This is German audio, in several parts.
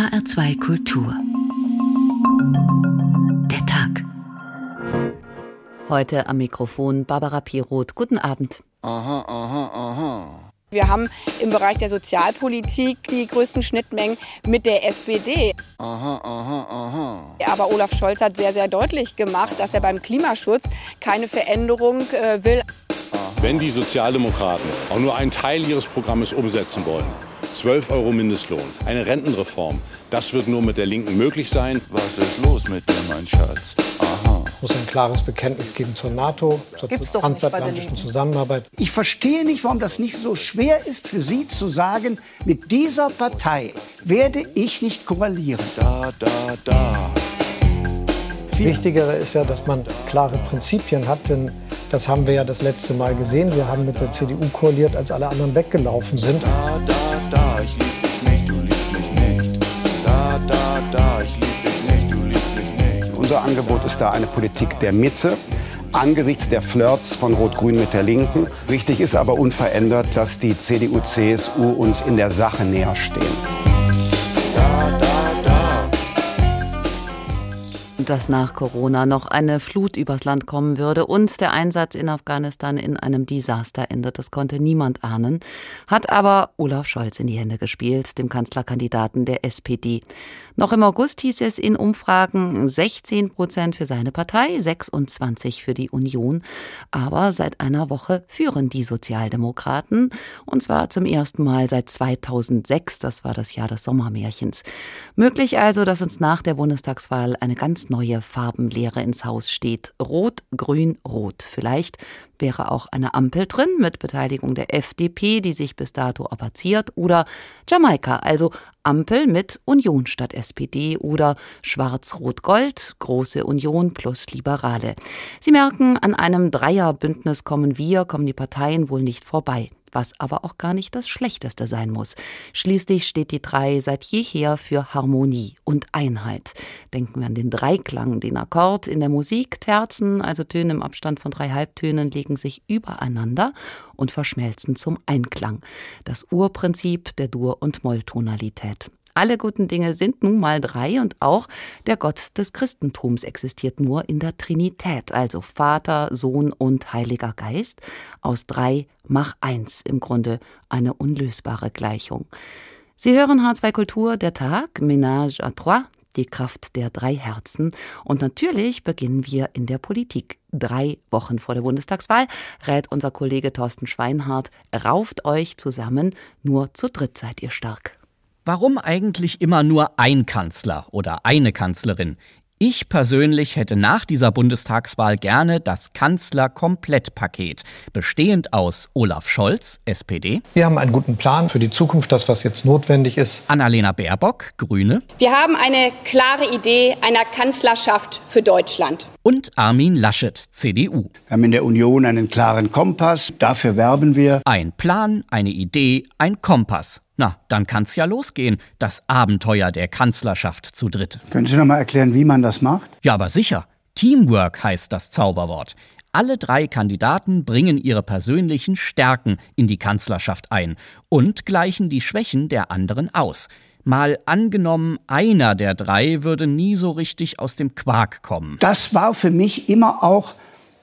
HR2 Kultur. Der Tag. Heute am Mikrofon Barbara Piroth. Guten Abend. Aha, aha, aha. Wir haben im Bereich der Sozialpolitik die größten Schnittmengen mit der SPD. Aha, aha, aha. Aber Olaf Scholz hat sehr, sehr deutlich gemacht, dass er beim Klimaschutz keine Veränderung äh, will. Wenn die Sozialdemokraten auch nur einen Teil ihres Programmes umsetzen wollen, 12 Euro Mindestlohn, eine Rentenreform, das wird nur mit der Linken möglich sein. Was ist los mit dir, mein Schatz? Aha. Es muss ein klares Bekenntnis geben zur NATO, zur Gibt's transatlantischen. Zusammenarbeit. Ich verstehe nicht, warum das nicht so schwer ist für Sie zu sagen, mit dieser Partei werde ich nicht koalieren. Da, da, da. Wichtigere ist ja, dass man klare Prinzipien hat, denn das haben wir ja das letzte Mal gesehen. Wir haben mit der CDU koaliert, als alle anderen weggelaufen sind. Da, da, da. Ich lieb dich nicht, du liebst mich nicht. Da, da, da. Ich lieb dich nicht, du liebst mich nicht. Unser Angebot ist da eine Politik der Mitte angesichts der Flirts von Rot-Grün mit der Linken. Wichtig ist aber unverändert, dass die CDU, CSU uns in der Sache näher stehen. Dass nach Corona noch eine Flut übers Land kommen würde und der Einsatz in Afghanistan in einem Desaster endet. Das konnte niemand ahnen, hat aber Olaf Scholz in die Hände gespielt, dem Kanzlerkandidaten der SPD. Noch im August hieß es in Umfragen 16 Prozent für seine Partei, 26 für die Union. Aber seit einer Woche führen die Sozialdemokraten und zwar zum ersten Mal seit 2006. Das war das Jahr des Sommermärchens. Möglich also, dass uns nach der Bundestagswahl eine ganz neue Farbenlehre ins Haus steht. Rot, Grün, Rot. Vielleicht wäre auch eine Ampel drin mit Beteiligung der FDP, die sich bis dato abaziert, oder Jamaika, also Ampel mit Union statt SPD oder Schwarz-Rot-Gold, große Union plus Liberale. Sie merken, an einem Dreierbündnis kommen wir, kommen die Parteien wohl nicht vorbei was aber auch gar nicht das Schlechteste sein muss. Schließlich steht die Drei seit jeher für Harmonie und Einheit. Denken wir an den Dreiklang, den Akkord in der Musik. Terzen, also Töne im Abstand von drei Halbtönen, legen sich übereinander und verschmelzen zum Einklang. Das Urprinzip der Dur- und Molltonalität. Alle guten Dinge sind nun mal drei und auch der Gott des Christentums existiert nur in der Trinität, also Vater, Sohn und Heiliger Geist. Aus drei mach eins im Grunde eine unlösbare Gleichung. Sie hören H2 Kultur, der Tag, Ménage à trois, die Kraft der drei Herzen. Und natürlich beginnen wir in der Politik. Drei Wochen vor der Bundestagswahl rät unser Kollege Thorsten Schweinhardt, rauft euch zusammen, nur zu dritt seid ihr stark. Warum eigentlich immer nur ein Kanzler oder eine Kanzlerin? Ich persönlich hätte nach dieser Bundestagswahl gerne das Kanzler-Komplettpaket, bestehend aus Olaf Scholz, SPD, Wir haben einen guten Plan für die Zukunft, das, was jetzt notwendig ist. Annalena Baerbock, Grüne Wir haben eine klare Idee einer Kanzlerschaft für Deutschland. und Armin Laschet, CDU. Wir haben in der Union einen klaren Kompass. Dafür werben wir. Ein Plan, eine Idee, ein Kompass. Na, dann kann's ja losgehen, das Abenteuer der Kanzlerschaft zu dritt. Können Sie noch mal erklären, wie man das macht? Ja, aber sicher. Teamwork heißt das Zauberwort. Alle drei Kandidaten bringen ihre persönlichen Stärken in die Kanzlerschaft ein und gleichen die Schwächen der anderen aus. Mal angenommen, einer der drei würde nie so richtig aus dem Quark kommen. Das war für mich immer auch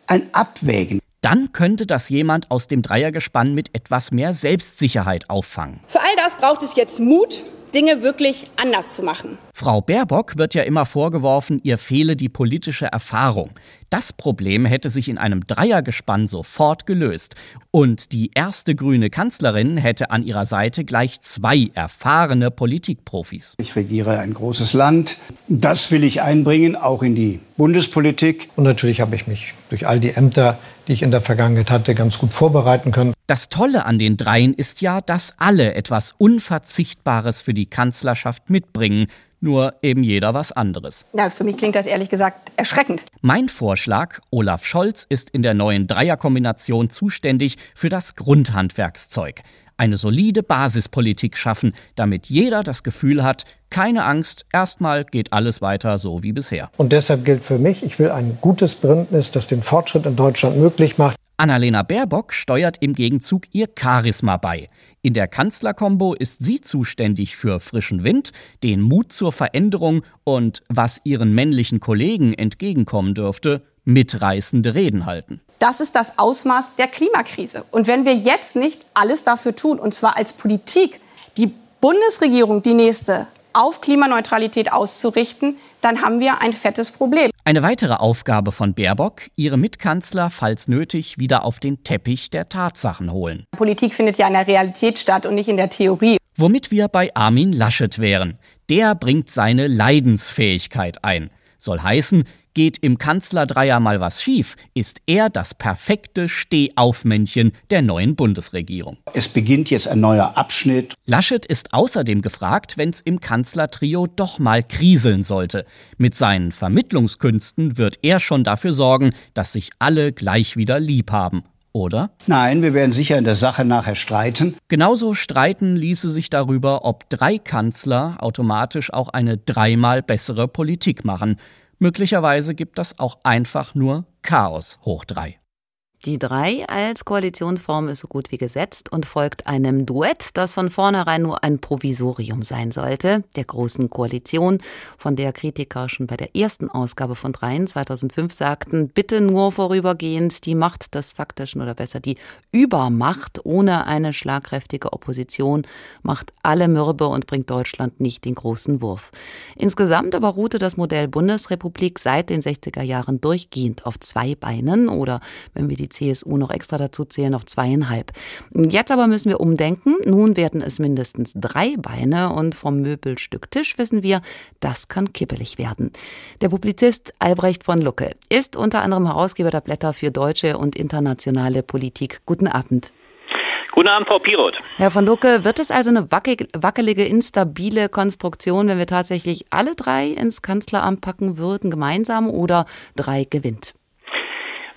ein Abwägen. Dann könnte das jemand aus dem Dreiergespann mit etwas mehr Selbstsicherheit auffangen. Für all das braucht es jetzt Mut, Dinge wirklich anders zu machen. Frau Baerbock wird ja immer vorgeworfen, ihr fehle die politische Erfahrung. Das Problem hätte sich in einem Dreiergespann sofort gelöst. Und die erste grüne Kanzlerin hätte an ihrer Seite gleich zwei erfahrene Politikprofis. Ich regiere ein großes Land. Das will ich einbringen, auch in die Bundespolitik. Und natürlich habe ich mich durch all die Ämter, die ich in der Vergangenheit hatte, ganz gut vorbereiten können. Das Tolle an den dreien ist ja, dass alle etwas Unverzichtbares für die Kanzlerschaft mitbringen, nur eben jeder was anderes. Ja, für mich klingt das ehrlich gesagt erschreckend. Mein Vorschlag, Olaf Scholz ist in der neuen Dreierkombination zuständig für das Grundhandwerkszeug. Eine solide Basispolitik schaffen, damit jeder das Gefühl hat, keine Angst, erstmal geht alles weiter so wie bisher. Und deshalb gilt für mich, ich will ein gutes Bündnis, das den Fortschritt in Deutschland möglich macht. Annalena Baerbock steuert im Gegenzug ihr Charisma bei. In der Kanzlerkombo ist sie zuständig für frischen Wind, den Mut zur Veränderung und, was ihren männlichen Kollegen entgegenkommen dürfte, mitreißende Reden halten. Das ist das Ausmaß der Klimakrise. Und wenn wir jetzt nicht alles dafür tun, und zwar als Politik, die Bundesregierung, die nächste, auf Klimaneutralität auszurichten, dann haben wir ein fettes Problem. Eine weitere Aufgabe von Baerbock, ihre Mitkanzler, falls nötig, wieder auf den Teppich der Tatsachen holen. Politik findet ja in der Realität statt und nicht in der Theorie. Womit wir bei Armin Laschet wären. Der bringt seine Leidensfähigkeit ein. Soll heißen, Geht im Kanzlerdreier mal was schief, ist er das perfekte Stehaufmännchen der neuen Bundesregierung. Es beginnt jetzt ein neuer Abschnitt. Laschet ist außerdem gefragt, wenn es im Kanzlertrio doch mal kriseln sollte. Mit seinen Vermittlungskünsten wird er schon dafür sorgen, dass sich alle gleich wieder lieb haben oder? Nein, wir werden sicher in der Sache nachher streiten. Genauso streiten ließe sich darüber, ob drei Kanzler automatisch auch eine dreimal bessere Politik machen. Möglicherweise gibt das auch einfach nur Chaos hoch drei. Die drei als Koalitionsform ist so gut wie gesetzt und folgt einem Duett, das von vornherein nur ein Provisorium sein sollte, der Großen Koalition, von der Kritiker schon bei der ersten Ausgabe von Dreien 2005 sagten, bitte nur vorübergehend die Macht des Faktischen oder besser die Übermacht ohne eine schlagkräftige Opposition macht alle mürbe und bringt Deutschland nicht den großen Wurf. Insgesamt aber ruhte das Modell Bundesrepublik seit den 60er Jahren durchgehend auf zwei Beinen oder, wenn wir die die CSU noch extra dazu zählen, noch zweieinhalb. Jetzt aber müssen wir umdenken. Nun werden es mindestens drei Beine und vom Möbelstück Tisch wissen wir, das kann kippelig werden. Der Publizist Albrecht von Lucke ist unter anderem Herausgeber der Blätter für deutsche und internationale Politik. Guten Abend. Guten Abend, Frau Piroth. Herr von Lucke, wird es also eine wackelige, instabile Konstruktion, wenn wir tatsächlich alle drei ins Kanzleramt packen würden, gemeinsam oder drei gewinnt?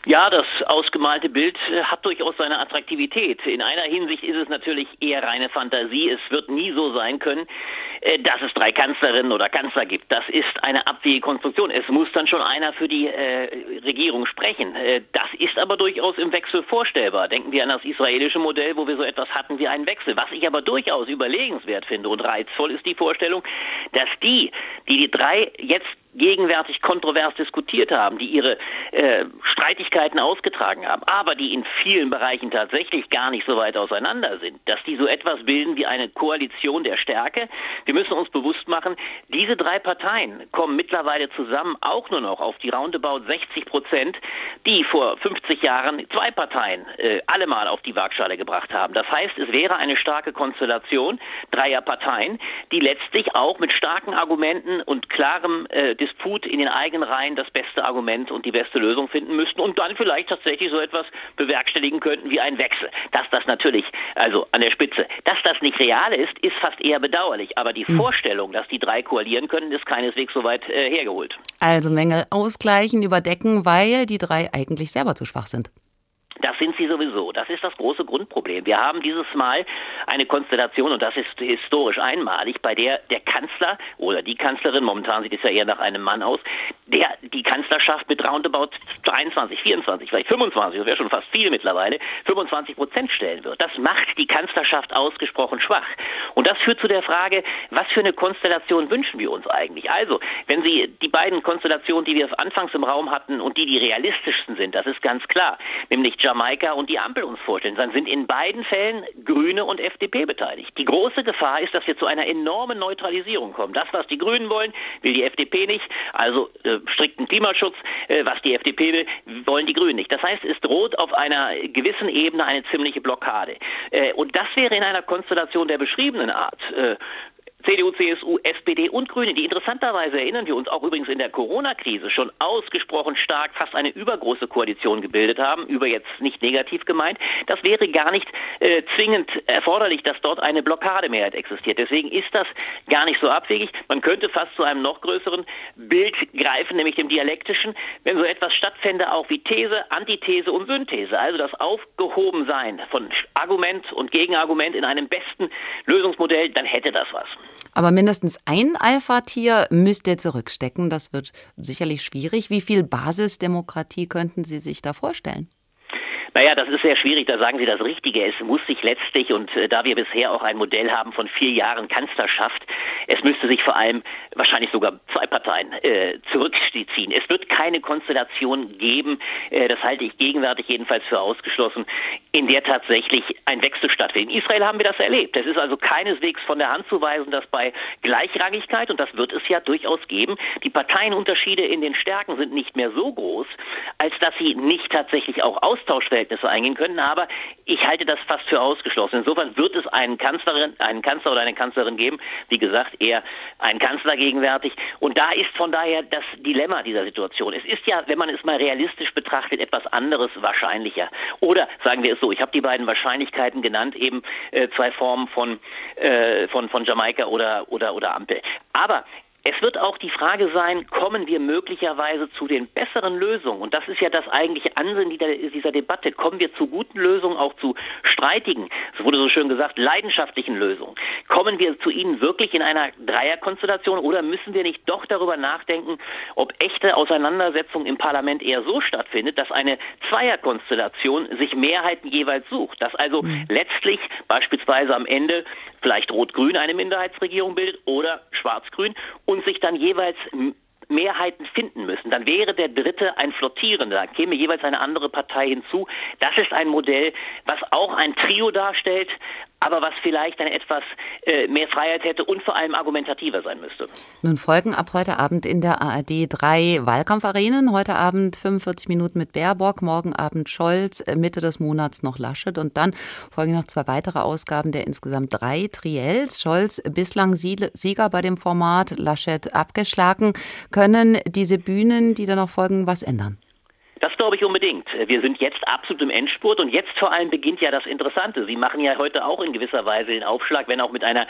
Ja, das ausgemalte Bild äh, hat durchaus seine Attraktivität. In einer Hinsicht ist es natürlich eher reine Fantasie. Es wird nie so sein können, äh, dass es drei Kanzlerinnen oder Kanzler gibt. Das ist eine abwegige Konstruktion. Es muss dann schon einer für die äh, Regierung sprechen. Äh, das ist aber durchaus im Wechsel vorstellbar. Denken wir an das israelische Modell, wo wir so etwas hatten wie einen Wechsel. Was ich aber durchaus überlegenswert finde und reizvoll ist die Vorstellung, dass die, die die drei jetzt gegenwärtig kontrovers diskutiert haben, die ihre äh, Streitigkeiten ausgetragen haben, aber die in vielen Bereichen tatsächlich gar nicht so weit auseinander sind, dass die so etwas bilden wie eine Koalition der Stärke. Wir müssen uns bewusst machen, diese drei Parteien kommen mittlerweile zusammen auch nur noch auf die roundabout 60 Prozent, die vor 50 Jahren zwei Parteien äh, allemal auf die Waagschale gebracht haben. Das heißt, es wäre eine starke Konstellation dreier Parteien, die letztlich auch mit starken Argumenten und klarem äh, Disput in den eigenen Reihen das beste Argument und die beste Lösung finden müssten und dann vielleicht tatsächlich so etwas bewerkstelligen könnten wie ein Wechsel. Dass das natürlich, also an der Spitze, dass das nicht real ist, ist fast eher bedauerlich. Aber die mhm. Vorstellung, dass die drei koalieren können, ist keineswegs so weit äh, hergeholt. Also Mängel ausgleichen, überdecken, weil die drei eigentlich selber zu schwach sind. Das sind sie sowieso. Das ist das große Grundproblem. Wir haben dieses Mal eine Konstellation, und das ist historisch einmalig, bei der der Kanzler oder die Kanzlerin, momentan sieht es ja eher nach einem Mann aus, der die Kanzlerschaft mit roundabout 23, 24, vielleicht 25, das wäre schon fast viel mittlerweile, 25 Prozent stellen wird. Das macht die Kanzlerschaft ausgesprochen schwach. Und das führt zu der Frage, was für eine Konstellation wünschen wir uns eigentlich? Also, wenn Sie die beiden Konstellationen, die wir anfangs im Raum hatten und die die realistischsten sind, das ist ganz klar, nämlich Jamaika und die Ampel uns vorstellen, dann sind in beiden Fällen Grüne und FDP beteiligt. Die große Gefahr ist, dass wir zu einer enormen Neutralisierung kommen. Das, was die Grünen wollen, will die FDP nicht, also äh, strikten Klimaschutz, äh, was die FDP will, wollen die Grünen nicht. Das heißt, es droht auf einer gewissen Ebene eine ziemliche Blockade. Äh, und das wäre in einer Konstellation der beschriebenen Art äh, CDU, CSU, SPD und Grüne, die interessanterweise erinnern wir uns auch übrigens in der Corona-Krise schon ausgesprochen stark fast eine übergroße Koalition gebildet haben, über jetzt nicht negativ gemeint. Das wäre gar nicht äh, zwingend erforderlich, dass dort eine Blockademehrheit existiert. Deswegen ist das gar nicht so abwegig. Man könnte fast zu einem noch größeren Bild greifen, nämlich dem dialektischen, wenn so etwas stattfände, auch wie These, Antithese und Synthese. Also das Aufgehobensein von Argument und Gegenargument in einem besten Lösungsmodell, dann hätte das was. Aber mindestens ein Alpha-Tier müsst zurückstecken. Das wird sicherlich schwierig. Wie viel Basisdemokratie könnten Sie sich da vorstellen? Naja, das ist sehr schwierig, da sagen Sie das Richtige. Es muss sich letztlich, und äh, da wir bisher auch ein Modell haben von vier Jahren Kanzlerschaft, es müsste sich vor allem wahrscheinlich sogar zwei Parteien äh, zurückziehen. Es wird keine Konstellation geben, äh, das halte ich gegenwärtig jedenfalls für ausgeschlossen, in der tatsächlich ein Wechsel stattfindet. In Israel haben wir das erlebt. Es ist also keineswegs von der Hand zu weisen, dass bei Gleichrangigkeit, und das wird es ja durchaus geben, die Parteienunterschiede in den Stärken sind nicht mehr so groß, als dass sie nicht tatsächlich auch Austauschverhältnisse eingehen können. Aber ich halte das fast für ausgeschlossen. Insofern wird es einen Kanzlerin, einen Kanzler oder eine Kanzlerin geben, wie gesagt, eher ein Kanzler gegenwärtig. Und da ist von daher das Dilemma dieser Situation. Es ist ja, wenn man es mal realistisch betrachtet, etwas anderes wahrscheinlicher. Oder sagen wir es so, ich habe die beiden Wahrscheinlichkeiten genannt, eben äh, zwei Formen von, äh, von, von Jamaika oder, oder, oder Ampel. Aber es wird auch die Frage sein, kommen wir möglicherweise zu den besseren Lösungen? Und das ist ja das eigentliche Ansinnen dieser Debatte. Kommen wir zu guten Lösungen, auch zu streitigen, es wurde so schön gesagt, leidenschaftlichen Lösungen? Kommen wir zu ihnen wirklich in einer Dreierkonstellation oder müssen wir nicht doch darüber nachdenken, ob echte Auseinandersetzung im Parlament eher so stattfindet, dass eine Zweierkonstellation sich Mehrheiten jeweils sucht? Dass also mhm. letztlich beispielsweise am Ende vielleicht Rot-Grün eine Minderheitsregierung bildet oder Schwarz-Grün und sich dann jeweils Mehrheiten finden müssen. Dann wäre der dritte ein Flottierender, dann käme jeweils eine andere Partei hinzu. Das ist ein Modell, was auch ein Trio darstellt, aber was vielleicht eine etwas äh, mehr Freiheit hätte und vor allem argumentativer sein müsste. Nun folgen ab heute Abend in der ARD drei Wahlkampfarenen. Heute Abend 45 Minuten mit Baerbock, morgen Abend Scholz, äh, Mitte des Monats noch Laschet und dann folgen noch zwei weitere Ausgaben der insgesamt drei Triels. Scholz bislang Sieger bei dem Format, Laschet abgeschlagen. Können diese Bühnen, die da noch folgen, was ändern? Das glaube ich unbedingt. Wir sind jetzt absolut im Endspurt und jetzt vor allem beginnt ja das Interessante. Sie machen ja heute auch in gewisser Weise den Aufschlag, wenn auch mit einer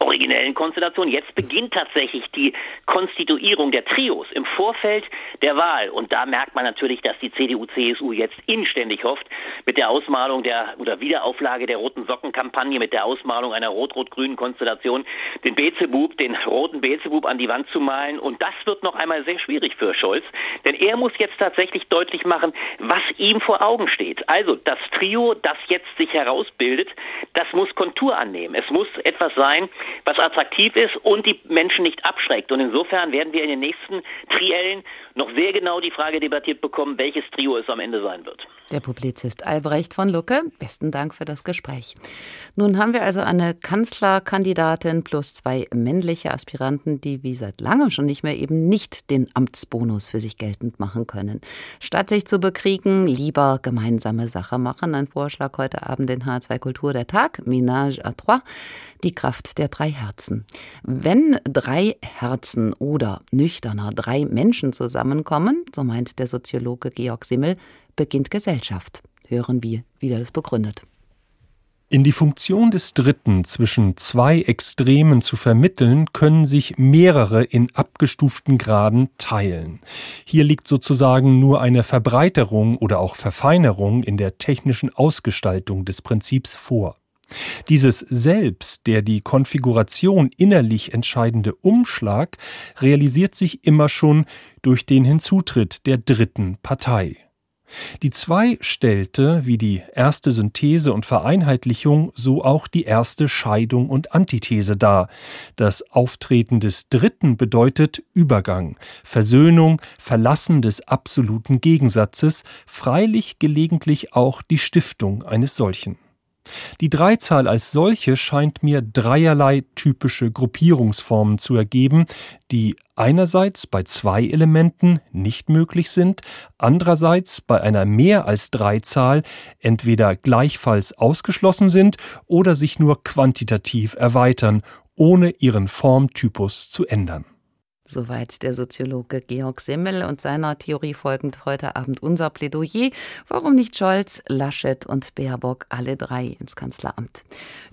originellen Konstellation. Jetzt beginnt tatsächlich die Konstituierung der Trios im Vorfeld der Wahl. Und da merkt man natürlich, dass die CDU-CSU jetzt inständig hofft, mit der Ausmalung der oder Wiederauflage der roten Sockenkampagne, mit der Ausmalung einer rot-rot-grünen Konstellation, den Beelzebub, den roten Beelzebub an die Wand zu malen. Und das wird noch einmal sehr schwierig für Scholz, denn er muss jetzt tatsächlich deutlich machen, was ihm vor Augen steht. Also das Trio, das jetzt sich herausbildet, das muss Kontur annehmen. Es muss etwas sein, was attraktiv ist und die Menschen nicht abschreckt. Und insofern werden wir in den nächsten Triellen noch sehr genau die Frage debattiert bekommen, welches Trio es am Ende sein wird. Der Publizist Albrecht von Lucke, besten Dank für das Gespräch. Nun haben wir also eine Kanzlerkandidatin plus zwei männliche Aspiranten, die wie seit langem schon nicht mehr eben nicht den Amtsbonus für sich geltend machen können. Statt sich zu bekriegen, lieber gemeinsame Sache machen. Ein Vorschlag heute Abend in H2 Kultur der Tag, Ménage à trois, die Kraft der drei Herzen. Wenn drei Herzen oder nüchterner drei Menschen zusammenkommen, so meint der Soziologe Georg Simmel, beginnt Gesellschaft. Hören wir, wie er das begründet. In die Funktion des Dritten zwischen zwei Extremen zu vermitteln, können sich mehrere in abgestuften Graden teilen. Hier liegt sozusagen nur eine Verbreiterung oder auch Verfeinerung in der technischen Ausgestaltung des Prinzips vor. Dieses Selbst, der die Konfiguration innerlich entscheidende Umschlag, realisiert sich immer schon durch den Hinzutritt der dritten Partei. Die zwei stellte, wie die erste Synthese und Vereinheitlichung, so auch die erste Scheidung und Antithese dar. Das Auftreten des Dritten bedeutet Übergang, Versöhnung, Verlassen des absoluten Gegensatzes, freilich gelegentlich auch die Stiftung eines solchen. Die Dreizahl als solche scheint mir dreierlei typische Gruppierungsformen zu ergeben, die einerseits bei zwei Elementen nicht möglich sind, andererseits bei einer mehr als Dreizahl entweder gleichfalls ausgeschlossen sind oder sich nur quantitativ erweitern, ohne ihren Formtypus zu ändern. Soweit der Soziologe Georg Simmel und seiner Theorie folgend heute Abend unser Plädoyer. Warum nicht Scholz, Laschet und Baerbock alle drei ins Kanzleramt?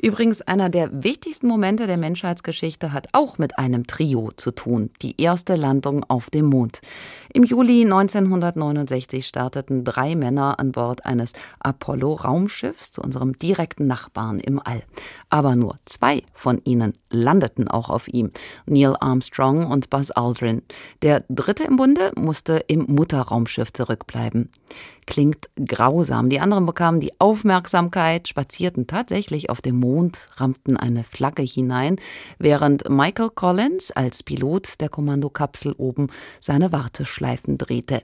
Übrigens, einer der wichtigsten Momente der Menschheitsgeschichte hat auch mit einem Trio zu tun. Die erste Landung auf dem Mond. Im Juli 1969 starteten drei Männer an Bord eines Apollo-Raumschiffs zu unserem direkten Nachbarn im All. Aber nur zwei von ihnen landeten auch auf ihm. Neil Armstrong und Buzz Buzz Aldrin. Der dritte im Bunde musste im Mutterraumschiff zurückbleiben. Klingt grausam. Die anderen bekamen die Aufmerksamkeit, spazierten tatsächlich auf dem Mond, rammten eine Flagge hinein, während Michael Collins als Pilot der Kommandokapsel oben seine Warteschleifen drehte.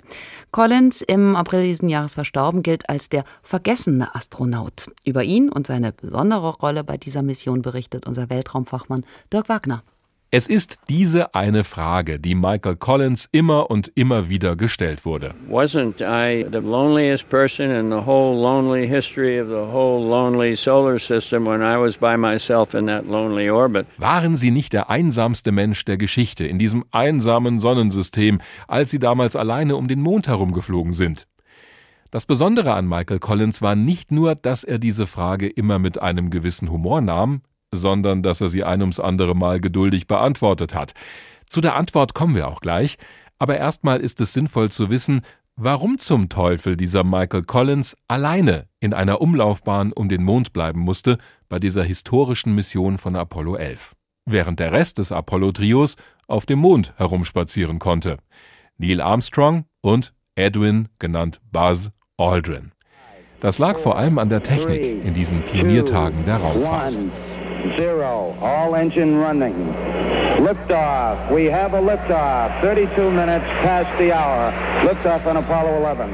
Collins, im April diesen Jahres verstorben, gilt als der vergessene Astronaut. Über ihn und seine besondere Rolle bei dieser Mission berichtet unser Weltraumfachmann Dirk Wagner. Es ist diese eine Frage, die Michael Collins immer und immer wieder gestellt wurde. Wasn't I the loneliest person in the whole lonely history of the whole lonely solar system when I was by myself in that lonely orbit? Waren Sie nicht der einsamste Mensch der Geschichte in diesem einsamen Sonnensystem, als Sie damals alleine um den Mond herumgeflogen sind? Das Besondere an Michael Collins war nicht nur, dass er diese Frage immer mit einem gewissen Humor nahm, sondern dass er sie ein ums andere Mal geduldig beantwortet hat. Zu der Antwort kommen wir auch gleich, aber erstmal ist es sinnvoll zu wissen, warum zum Teufel dieser Michael Collins alleine in einer Umlaufbahn um den Mond bleiben musste bei dieser historischen Mission von Apollo 11, während der Rest des Apollo-Trios auf dem Mond herumspazieren konnte. Neil Armstrong und Edwin, genannt Buzz Aldrin. Das lag vor allem an der Technik in diesen Pioniertagen der Raumfahrt zero. All engine running. Liftoff. We have a liftoff. 32 minutes past the hour. Liftoff on Apollo 11.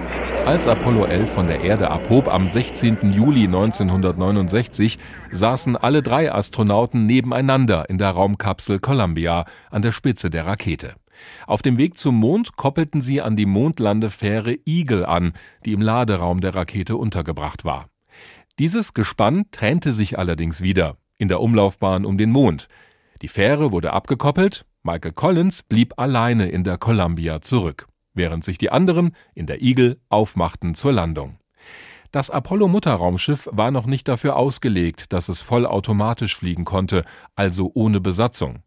Als Apollo 11 von der Erde abhob am 16. Juli 1969, saßen alle drei Astronauten nebeneinander in der Raumkapsel Columbia an der Spitze der Rakete. Auf dem Weg zum Mond koppelten sie an die Mondlandefähre Eagle an, die im Laderaum der Rakete untergebracht war. Dieses Gespann trennte sich allerdings wieder in der Umlaufbahn um den Mond. Die Fähre wurde abgekoppelt, Michael Collins blieb alleine in der Columbia zurück, während sich die anderen in der Eagle aufmachten zur Landung. Das Apollo-Mutterraumschiff war noch nicht dafür ausgelegt, dass es vollautomatisch fliegen konnte, also ohne Besatzung.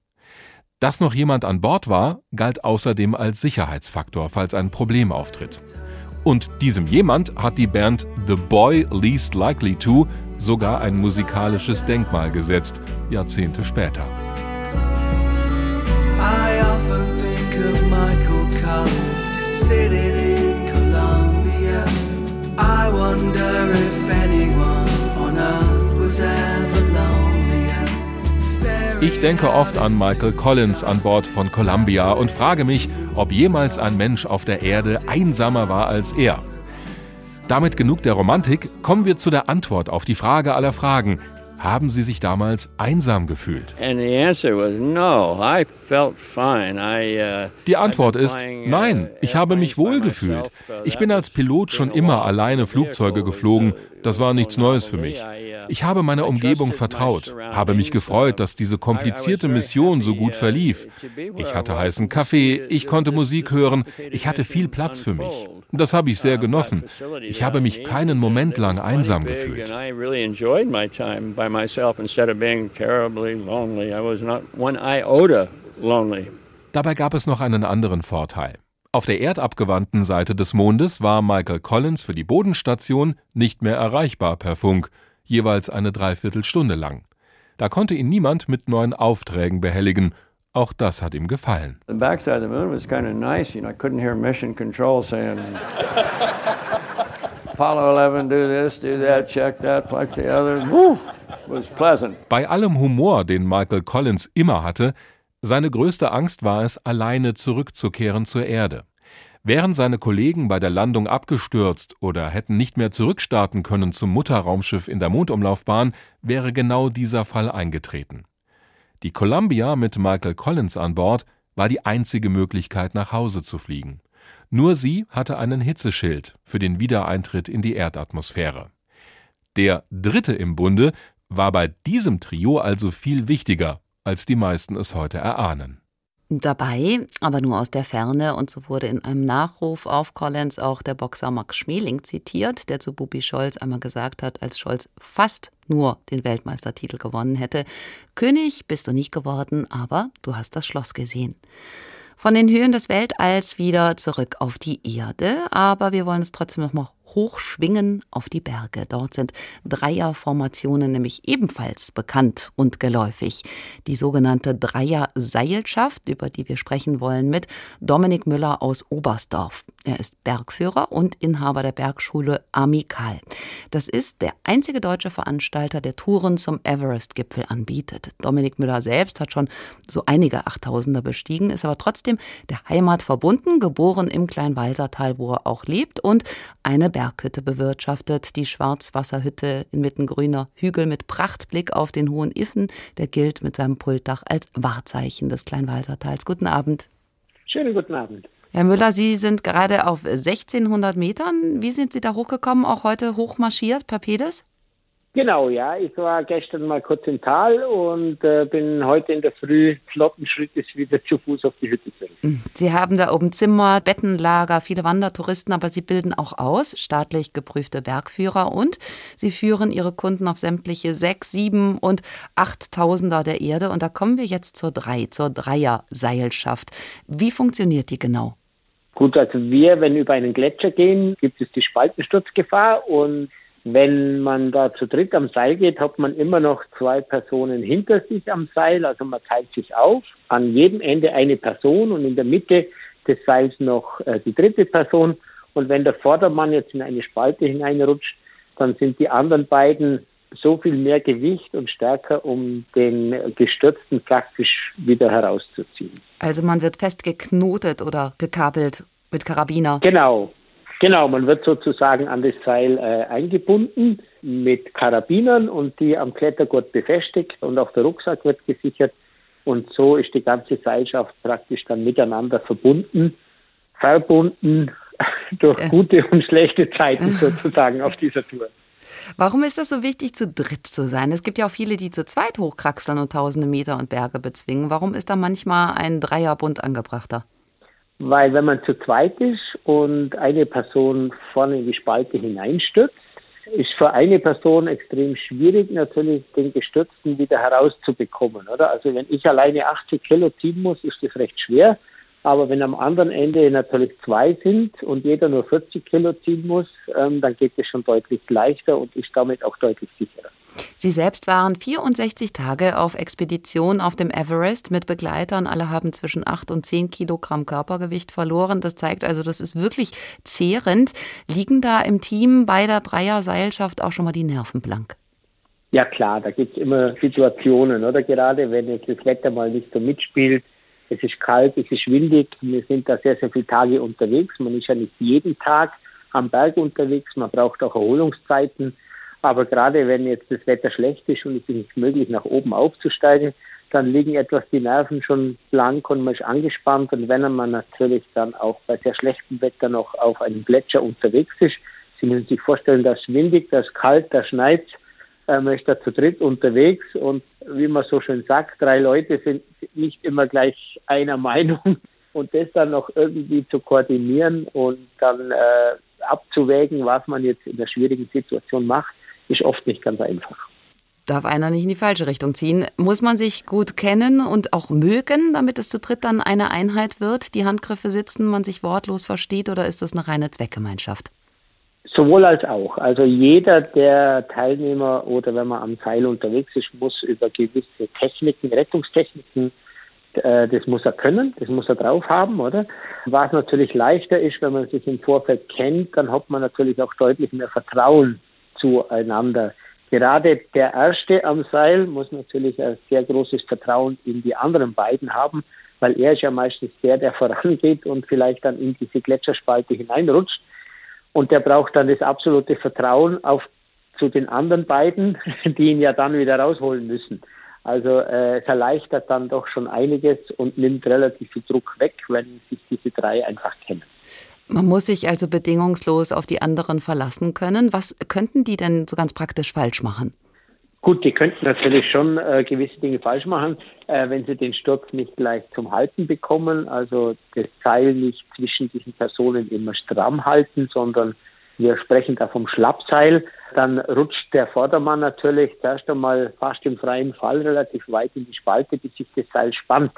Dass noch jemand an Bord war, galt außerdem als Sicherheitsfaktor, falls ein Problem auftritt. Und diesem jemand hat die Band The Boy Least Likely To sogar ein musikalisches Denkmal gesetzt, Jahrzehnte später. I often think of Michael Collins sitting in Columbia. I wonder if anyone on earth was ever lonelier. Ich denke oft an Michael Collins an Bord von Columbia und frage mich, ob jemals ein Mensch auf der Erde einsamer war als er. Damit genug der Romantik, kommen wir zu der Antwort auf die Frage aller Fragen. Haben Sie sich damals einsam gefühlt? Uh, die Antwort ist uh, nein, ich habe mich wohl gefühlt. Ich bin als Pilot schon immer alleine Flugzeuge geflogen. Das war nichts Neues für mich. Ich habe meiner Umgebung vertraut, habe mich gefreut, dass diese komplizierte Mission so gut verlief. Ich hatte heißen Kaffee, ich konnte Musik hören, ich hatte viel Platz für mich. Das habe ich sehr genossen. Ich habe mich keinen Moment lang einsam gefühlt. Dabei gab es noch einen anderen Vorteil. Auf der erdabgewandten Seite des Mondes war Michael Collins für die Bodenstation nicht mehr erreichbar per Funk jeweils eine Dreiviertelstunde lang. Da konnte ihn niemand mit neuen Aufträgen behelligen. Auch das hat ihm gefallen. The backside of the moon was kind of nice, you know. I couldn't hear mission control saying Apollo 11 do this, do that, check that, flight the other. Woo, was pleasant. Bei allem Humor, den Michael Collins immer hatte, seine größte Angst war es, alleine zurückzukehren zur Erde. Wären seine Kollegen bei der Landung abgestürzt oder hätten nicht mehr zurückstarten können zum Mutterraumschiff in der Mondumlaufbahn, wäre genau dieser Fall eingetreten. Die Columbia mit Michael Collins an Bord war die einzige Möglichkeit, nach Hause zu fliegen. Nur sie hatte einen Hitzeschild für den Wiedereintritt in die Erdatmosphäre. Der dritte im Bunde war bei diesem Trio also viel wichtiger, als die meisten es heute erahnen dabei, aber nur aus der Ferne. Und so wurde in einem Nachruf auf Collins auch der Boxer Max Schmeling zitiert, der zu Bubi Scholz einmal gesagt hat, als Scholz fast nur den Weltmeistertitel gewonnen hätte: König bist du nicht geworden, aber du hast das Schloss gesehen. Von den Höhen des Weltalls wieder zurück auf die Erde, aber wir wollen es trotzdem noch mal Hochschwingen auf die Berge. Dort sind Dreierformationen nämlich ebenfalls bekannt und geläufig. Die sogenannte Dreier-Seilschaft, über die wir sprechen wollen, mit Dominik Müller aus Oberstdorf. Er ist Bergführer und Inhaber der Bergschule Amikal. Das ist der einzige deutsche Veranstalter, der Touren zum Everest-Gipfel anbietet. Dominik Müller selbst hat schon so einige Achttausender bestiegen, ist aber trotzdem der Heimat verbunden, geboren im Kleinwalsertal, wo er auch lebt und eine Berghütte bewirtschaftet. Die Schwarzwasserhütte inmitten grüner Hügel mit Prachtblick auf den hohen Iffen. Der gilt mit seinem Pultdach als Wahrzeichen des Kleinwalsertals. Guten Abend. Schönen guten Abend. Herr Müller, Sie sind gerade auf 1600 Metern. Wie sind Sie da hochgekommen? Auch heute hochmarschiert per Pedes? Genau, ja. Ich war gestern mal kurz im Tal und äh, bin heute in der Früh flotten Schrittes wieder zu Fuß auf die Hütte zurück. Hm. Sie haben da oben Zimmer, Bettenlager, viele Wandertouristen, aber Sie bilden auch aus, staatlich geprüfte Bergführer und Sie führen Ihre Kunden auf sämtliche sechs, sieben und achttausender der Erde. Und da kommen wir jetzt zur drei, zur Dreier-Seilschaft. Wie funktioniert die genau? Gut, also wir, wenn über einen Gletscher gehen, gibt es die Spaltensturzgefahr und wenn man da zu dritt am Seil geht, hat man immer noch zwei Personen hinter sich am Seil, also man teilt sich auf. An jedem Ende eine Person und in der Mitte des Seils noch äh, die dritte Person. Und wenn der Vordermann jetzt in eine Spalte hineinrutscht, dann sind die anderen beiden so viel mehr Gewicht und stärker, um den Gestürzten praktisch wieder herauszuziehen. Also man wird festgeknotet oder gekabelt mit Karabiner. Genau, Genau, man wird sozusagen an das Seil äh, eingebunden mit Karabinern und die am Klettergurt befestigt und auch der Rucksack wird gesichert. Und so ist die ganze Seilschaft praktisch dann miteinander verbunden, verbunden durch ja. gute und schlechte Zeiten sozusagen auf dieser Tour. Warum ist das so wichtig, zu dritt zu sein? Es gibt ja auch viele, die zu zweit hochkraxeln und tausende Meter und Berge bezwingen. Warum ist da manchmal ein Dreierbund angebrachter? Weil wenn man zu zweit ist und eine Person vorne in die Spalte hineinstürzt, ist für eine Person extrem schwierig, natürlich den Gestürzten wieder herauszubekommen, oder? Also wenn ich alleine 80 Kilo ziehen muss, ist das recht schwer. Aber wenn am anderen Ende natürlich zwei sind und jeder nur 40 Kilo ziehen muss, ähm, dann geht es schon deutlich leichter und ist damit auch deutlich sicherer. Sie selbst waren 64 Tage auf Expedition auf dem Everest mit Begleitern. Alle haben zwischen 8 und 10 Kilogramm Körpergewicht verloren. Das zeigt also, das ist wirklich zehrend. Liegen da im Team bei der Dreier-Seilschaft auch schon mal die Nerven blank? Ja klar, da gibt es immer Situationen, oder? Gerade wenn jetzt das Wetter mal nicht so mitspielt. Es ist kalt, es ist windig. Wir sind da sehr, sehr viele Tage unterwegs. Man ist ja nicht jeden Tag am Berg unterwegs. Man braucht auch Erholungszeiten. Aber gerade wenn jetzt das Wetter schlecht ist und es ist nicht möglich, nach oben aufzusteigen, dann liegen etwas die Nerven schon blank und man ist angespannt. Und wenn man natürlich dann auch bei sehr schlechtem Wetter noch auf einem Gletscher unterwegs ist, Sie müssen sich vorstellen, da ist windig, da ist kalt, da schneit, äh, man ist da zu dritt unterwegs und wie man so schön sagt, drei Leute sind nicht immer gleich einer Meinung und das dann noch irgendwie zu koordinieren und dann äh, abzuwägen, was man jetzt in der schwierigen Situation macht, ist oft nicht ganz einfach. Darf einer nicht in die falsche Richtung ziehen? Muss man sich gut kennen und auch mögen, damit es zu dritt dann eine Einheit wird, die Handgriffe sitzen, man sich wortlos versteht oder ist das eine reine Zweckgemeinschaft? Sowohl als auch. Also jeder der Teilnehmer oder wenn man am Seil unterwegs ist, muss über gewisse Techniken, Rettungstechniken, äh, das muss er können, das muss er drauf haben, oder? Was natürlich leichter ist, wenn man sich im Vorfeld kennt, dann hat man natürlich auch deutlich mehr Vertrauen zueinander. Gerade der Erste am Seil muss natürlich ein sehr großes Vertrauen in die anderen beiden haben, weil er ist ja meistens der, der vorangeht und vielleicht dann in diese Gletscherspalte hineinrutscht. Und der braucht dann das absolute Vertrauen auf zu den anderen beiden, die ihn ja dann wieder rausholen müssen. Also äh, es erleichtert dann doch schon einiges und nimmt relativ viel Druck weg, wenn sich diese drei einfach kennen. Man muss sich also bedingungslos auf die anderen verlassen können. Was könnten die denn so ganz praktisch falsch machen? Gut, die könnten natürlich schon äh, gewisse Dinge falsch machen, äh, wenn sie den Sturz nicht gleich zum Halten bekommen, also das Seil nicht zwischen diesen Personen immer stramm halten, sondern wir sprechen da vom Schlappseil, dann rutscht der Vordermann natürlich zuerst einmal fast im freien Fall relativ weit in die Spalte, bis sich das Seil spannt.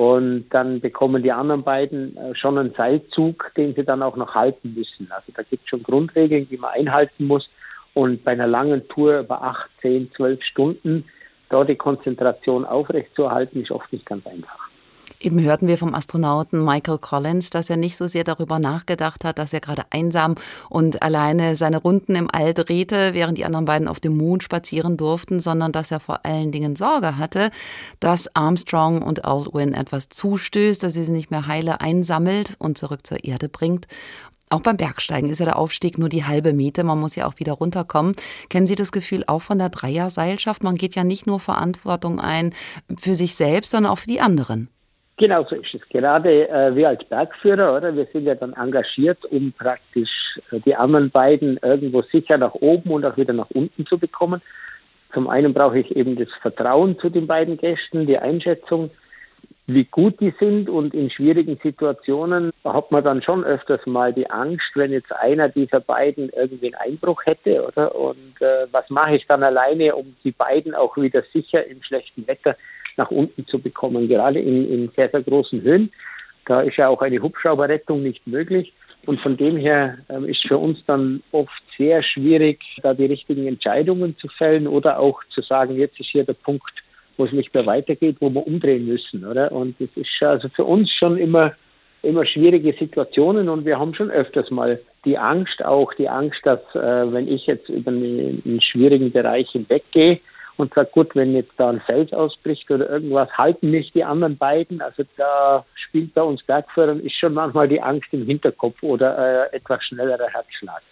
Und dann bekommen die anderen beiden äh, schon einen Seilzug, den sie dann auch noch halten müssen. Also da gibt es schon Grundregeln, die man einhalten muss. Und bei einer langen Tour über acht, zehn, zwölf Stunden, da die Konzentration aufrechtzuerhalten, ist oft nicht ganz einfach. Eben hörten wir vom Astronauten Michael Collins, dass er nicht so sehr darüber nachgedacht hat, dass er gerade einsam und alleine seine Runden im All drehte, während die anderen beiden auf dem Mond spazieren durften, sondern dass er vor allen Dingen Sorge hatte, dass Armstrong und Aldwin etwas zustößt, dass sie sie nicht mehr heile einsammelt und zurück zur Erde bringt. Auch beim Bergsteigen ist ja der Aufstieg nur die halbe Miete. Man muss ja auch wieder runterkommen. Kennen Sie das Gefühl auch von der Dreierseilschaft? Man geht ja nicht nur Verantwortung ein für sich selbst, sondern auch für die anderen. Genau so ist es. Gerade äh, wir als Bergführer, oder? Wir sind ja dann engagiert, um praktisch äh, die anderen beiden irgendwo sicher nach oben und auch wieder nach unten zu bekommen. Zum einen brauche ich eben das Vertrauen zu den beiden Gästen, die Einschätzung, wie gut die sind und in schwierigen Situationen hat man dann schon öfters mal die Angst, wenn jetzt einer dieser beiden irgendwie einen Einbruch hätte, oder? Und äh, was mache ich dann alleine, um die beiden auch wieder sicher im schlechten Wetter nach unten zu bekommen, gerade in, in sehr, sehr großen Höhen. Da ist ja auch eine Hubschrauberrettung nicht möglich. Und von dem her ähm, ist für uns dann oft sehr schwierig, da die richtigen Entscheidungen zu fällen oder auch zu sagen, jetzt ist hier der Punkt, wo es nicht mehr weitergeht, wo wir umdrehen müssen, oder? Und das ist also für uns schon immer, immer schwierige Situationen und wir haben schon öfters mal die Angst, auch die Angst, dass äh, wenn ich jetzt über einen, einen schwierigen Bereich hinweggehe, und sagt, gut, wenn jetzt da ein Fels ausbricht oder irgendwas, halten mich die anderen beiden. Also da spielt bei uns Bergführern ist schon manchmal die Angst im Hinterkopf oder äh, etwas schnellerer Herzschlag.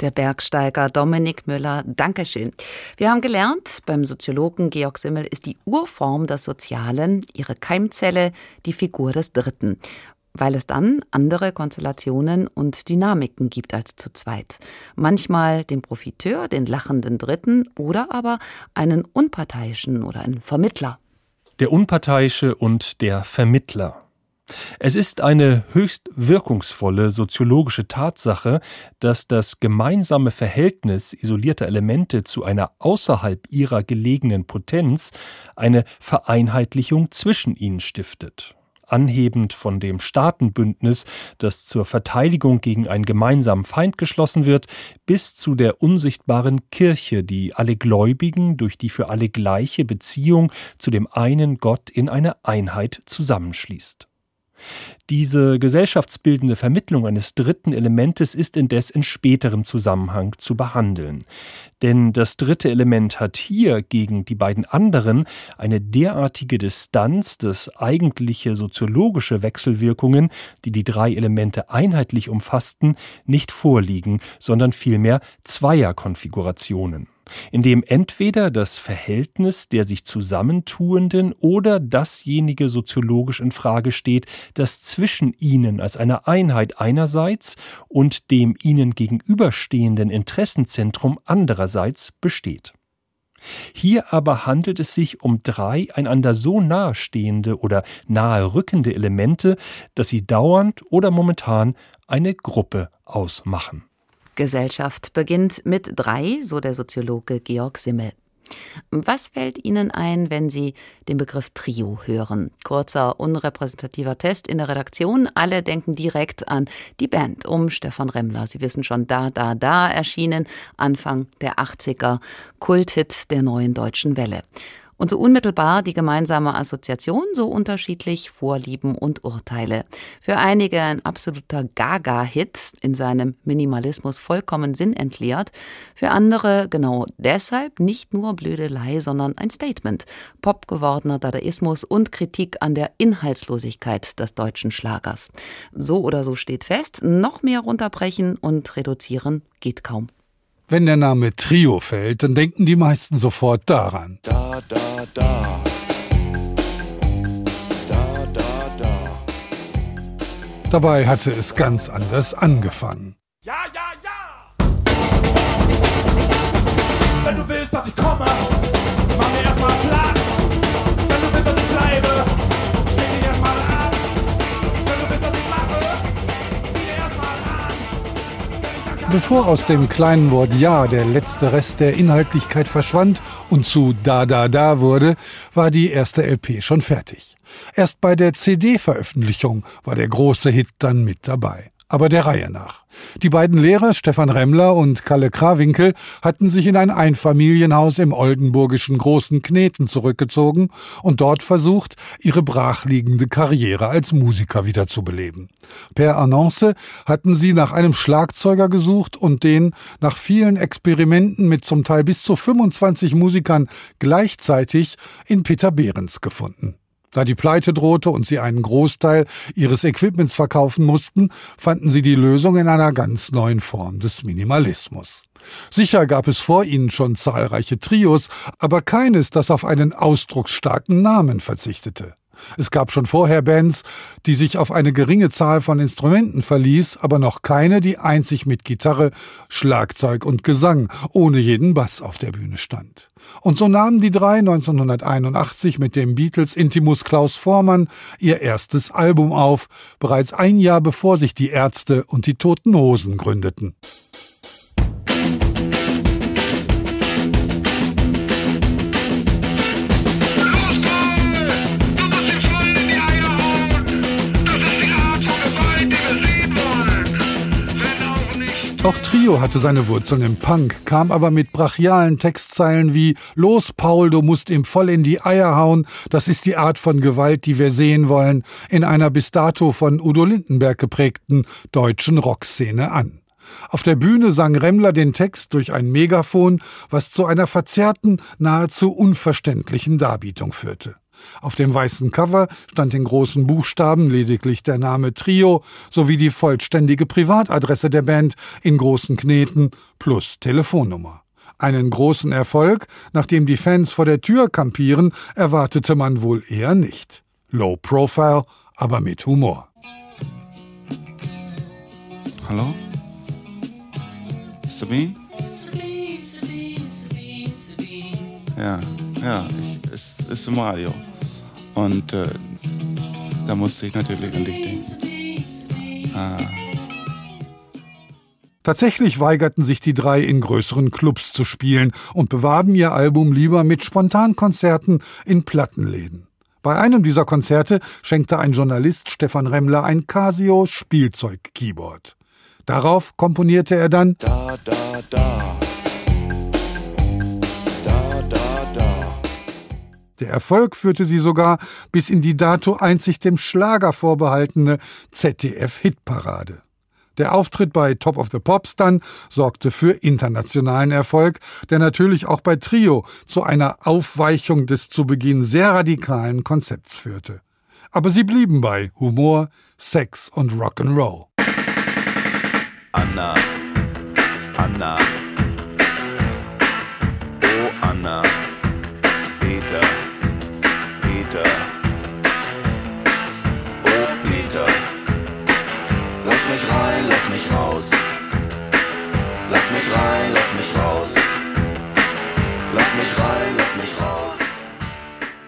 Der Bergsteiger Dominik Müller, Dankeschön. Wir haben gelernt, beim Soziologen Georg Simmel ist die Urform des Sozialen, ihre Keimzelle, die Figur des Dritten weil es dann andere Konstellationen und Dynamiken gibt als zu zweit. Manchmal den Profiteur, den lachenden Dritten oder aber einen Unparteiischen oder einen Vermittler. Der Unparteiische und der Vermittler. Es ist eine höchst wirkungsvolle soziologische Tatsache, dass das gemeinsame Verhältnis isolierter Elemente zu einer außerhalb ihrer gelegenen Potenz eine Vereinheitlichung zwischen ihnen stiftet anhebend von dem Staatenbündnis, das zur Verteidigung gegen einen gemeinsamen Feind geschlossen wird, bis zu der unsichtbaren Kirche, die alle Gläubigen durch die für alle gleiche Beziehung zu dem einen Gott in eine Einheit zusammenschließt. Diese gesellschaftsbildende Vermittlung eines dritten Elementes ist indes in späterem Zusammenhang zu behandeln. Denn das dritte Element hat hier gegen die beiden anderen eine derartige Distanz, dass eigentliche soziologische Wechselwirkungen, die die drei Elemente einheitlich umfassten, nicht vorliegen, sondern vielmehr Zweierkonfigurationen in dem entweder das Verhältnis der sich zusammentuenden oder dasjenige soziologisch in Frage steht, das zwischen ihnen als eine Einheit einerseits und dem ihnen gegenüberstehenden Interessenzentrum andererseits besteht. Hier aber handelt es sich um drei einander so nahestehende oder nahe rückende Elemente, dass sie dauernd oder momentan eine Gruppe ausmachen. Gesellschaft beginnt mit drei, so der Soziologe Georg Simmel. Was fällt Ihnen ein, wenn Sie den Begriff Trio hören? Kurzer, unrepräsentativer Test in der Redaktion. Alle denken direkt an die Band um Stefan Remmler. Sie wissen schon, da, da, da erschienen Anfang der 80er. Kulthit der neuen deutschen Welle. Und so unmittelbar die gemeinsame Assoziation, so unterschiedlich Vorlieben und Urteile. Für einige ein absoluter Gaga-Hit, in seinem Minimalismus vollkommen sinnentleert. Für andere genau deshalb nicht nur Blödelei, sondern ein Statement. Pop gewordener Dadaismus und Kritik an der Inhaltslosigkeit des deutschen Schlagers. So oder so steht fest, noch mehr runterbrechen und reduzieren geht kaum. Wenn der Name Trio fällt, dann denken die meisten sofort daran. Da, da, da. Da, da, da. Dabei hatte es ganz anders angefangen. Ja, ja, ja! Bevor aus dem kleinen Wort Ja der letzte Rest der Inhaltlichkeit verschwand und zu Da Da Da wurde, war die erste LP schon fertig. Erst bei der CD-Veröffentlichung war der große Hit dann mit dabei. Aber der Reihe nach. Die beiden Lehrer, Stefan Remmler und Kalle Krawinkel, hatten sich in ein Einfamilienhaus im oldenburgischen Großen Kneten zurückgezogen und dort versucht, ihre brachliegende Karriere als Musiker wiederzubeleben. Per Annonce hatten sie nach einem Schlagzeuger gesucht und den nach vielen Experimenten mit zum Teil bis zu 25 Musikern gleichzeitig in Peter Behrens gefunden. Da die Pleite drohte und sie einen Großteil ihres Equipments verkaufen mussten, fanden sie die Lösung in einer ganz neuen Form des Minimalismus. Sicher gab es vor ihnen schon zahlreiche Trios, aber keines, das auf einen ausdrucksstarken Namen verzichtete. Es gab schon vorher Bands, die sich auf eine geringe Zahl von Instrumenten verließ, aber noch keine, die einzig mit Gitarre, Schlagzeug und Gesang ohne jeden Bass auf der Bühne stand. Und so nahmen die drei 1981 mit dem Beatles Intimus Klaus Vormann ihr erstes Album auf, bereits ein Jahr bevor sich die Ärzte und die Toten Hosen gründeten. Auch Trio hatte seine Wurzeln im Punk, kam aber mit brachialen Textzeilen wie Los, Paul, du musst ihm voll in die Eier hauen, das ist die Art von Gewalt, die wir sehen wollen, in einer bis dato von Udo Lindenberg geprägten deutschen Rockszene an. Auf der Bühne sang Remmler den Text durch ein Megafon, was zu einer verzerrten, nahezu unverständlichen Darbietung führte. Auf dem weißen Cover stand in großen Buchstaben lediglich der Name Trio sowie die vollständige Privatadresse der Band in großen Kneten plus Telefonnummer. Einen großen Erfolg, nachdem die Fans vor der Tür kampieren, erwartete man wohl eher nicht. Low Profile, aber mit Humor. Hallo? Sabine? Ja, ja, ich, ist im Radio. Und äh, da musste ich natürlich an dich denken. Ah. Tatsächlich weigerten sich die drei in größeren Clubs zu spielen und bewarben ihr Album lieber mit Spontankonzerten in Plattenläden. Bei einem dieser Konzerte schenkte ein Journalist Stefan Remmler ein Casio Spielzeug-Keyboard. Darauf komponierte er dann Da, da, da. Da, Der Erfolg führte sie sogar bis in die dato einzig dem Schlager vorbehaltene ZDF-Hitparade. Der Auftritt bei Top of the Pops dann sorgte für internationalen Erfolg, der natürlich auch bei Trio zu einer Aufweichung des zu Beginn sehr radikalen Konzepts führte. Aber sie blieben bei Humor, Sex und Rock'n'Roll. Anna, Anna. Oh Anna, Peter, Peter. Oh Peter, lass mich rein, lass mich raus. Lass mich rein, lass mich raus. Lass mich rein, lass mich raus.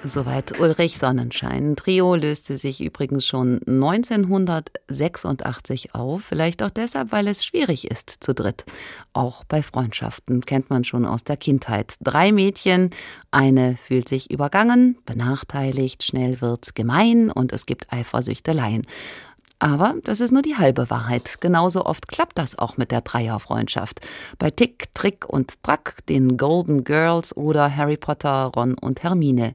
Soweit Ulrich Sonnenschein. Trio löste sich übrigens schon 1986 auf, vielleicht auch deshalb, weil es schwierig ist zu dritt. Auch bei Freundschaften kennt man schon aus der Kindheit. Drei Mädchen, eine fühlt sich übergangen, benachteiligt, schnell wird gemein und es gibt Eifersüchteleien. Aber das ist nur die halbe Wahrheit. Genauso oft klappt das auch mit der Dreierfreundschaft. Bei Tick, Trick und Track, den Golden Girls oder Harry Potter, Ron und Hermine.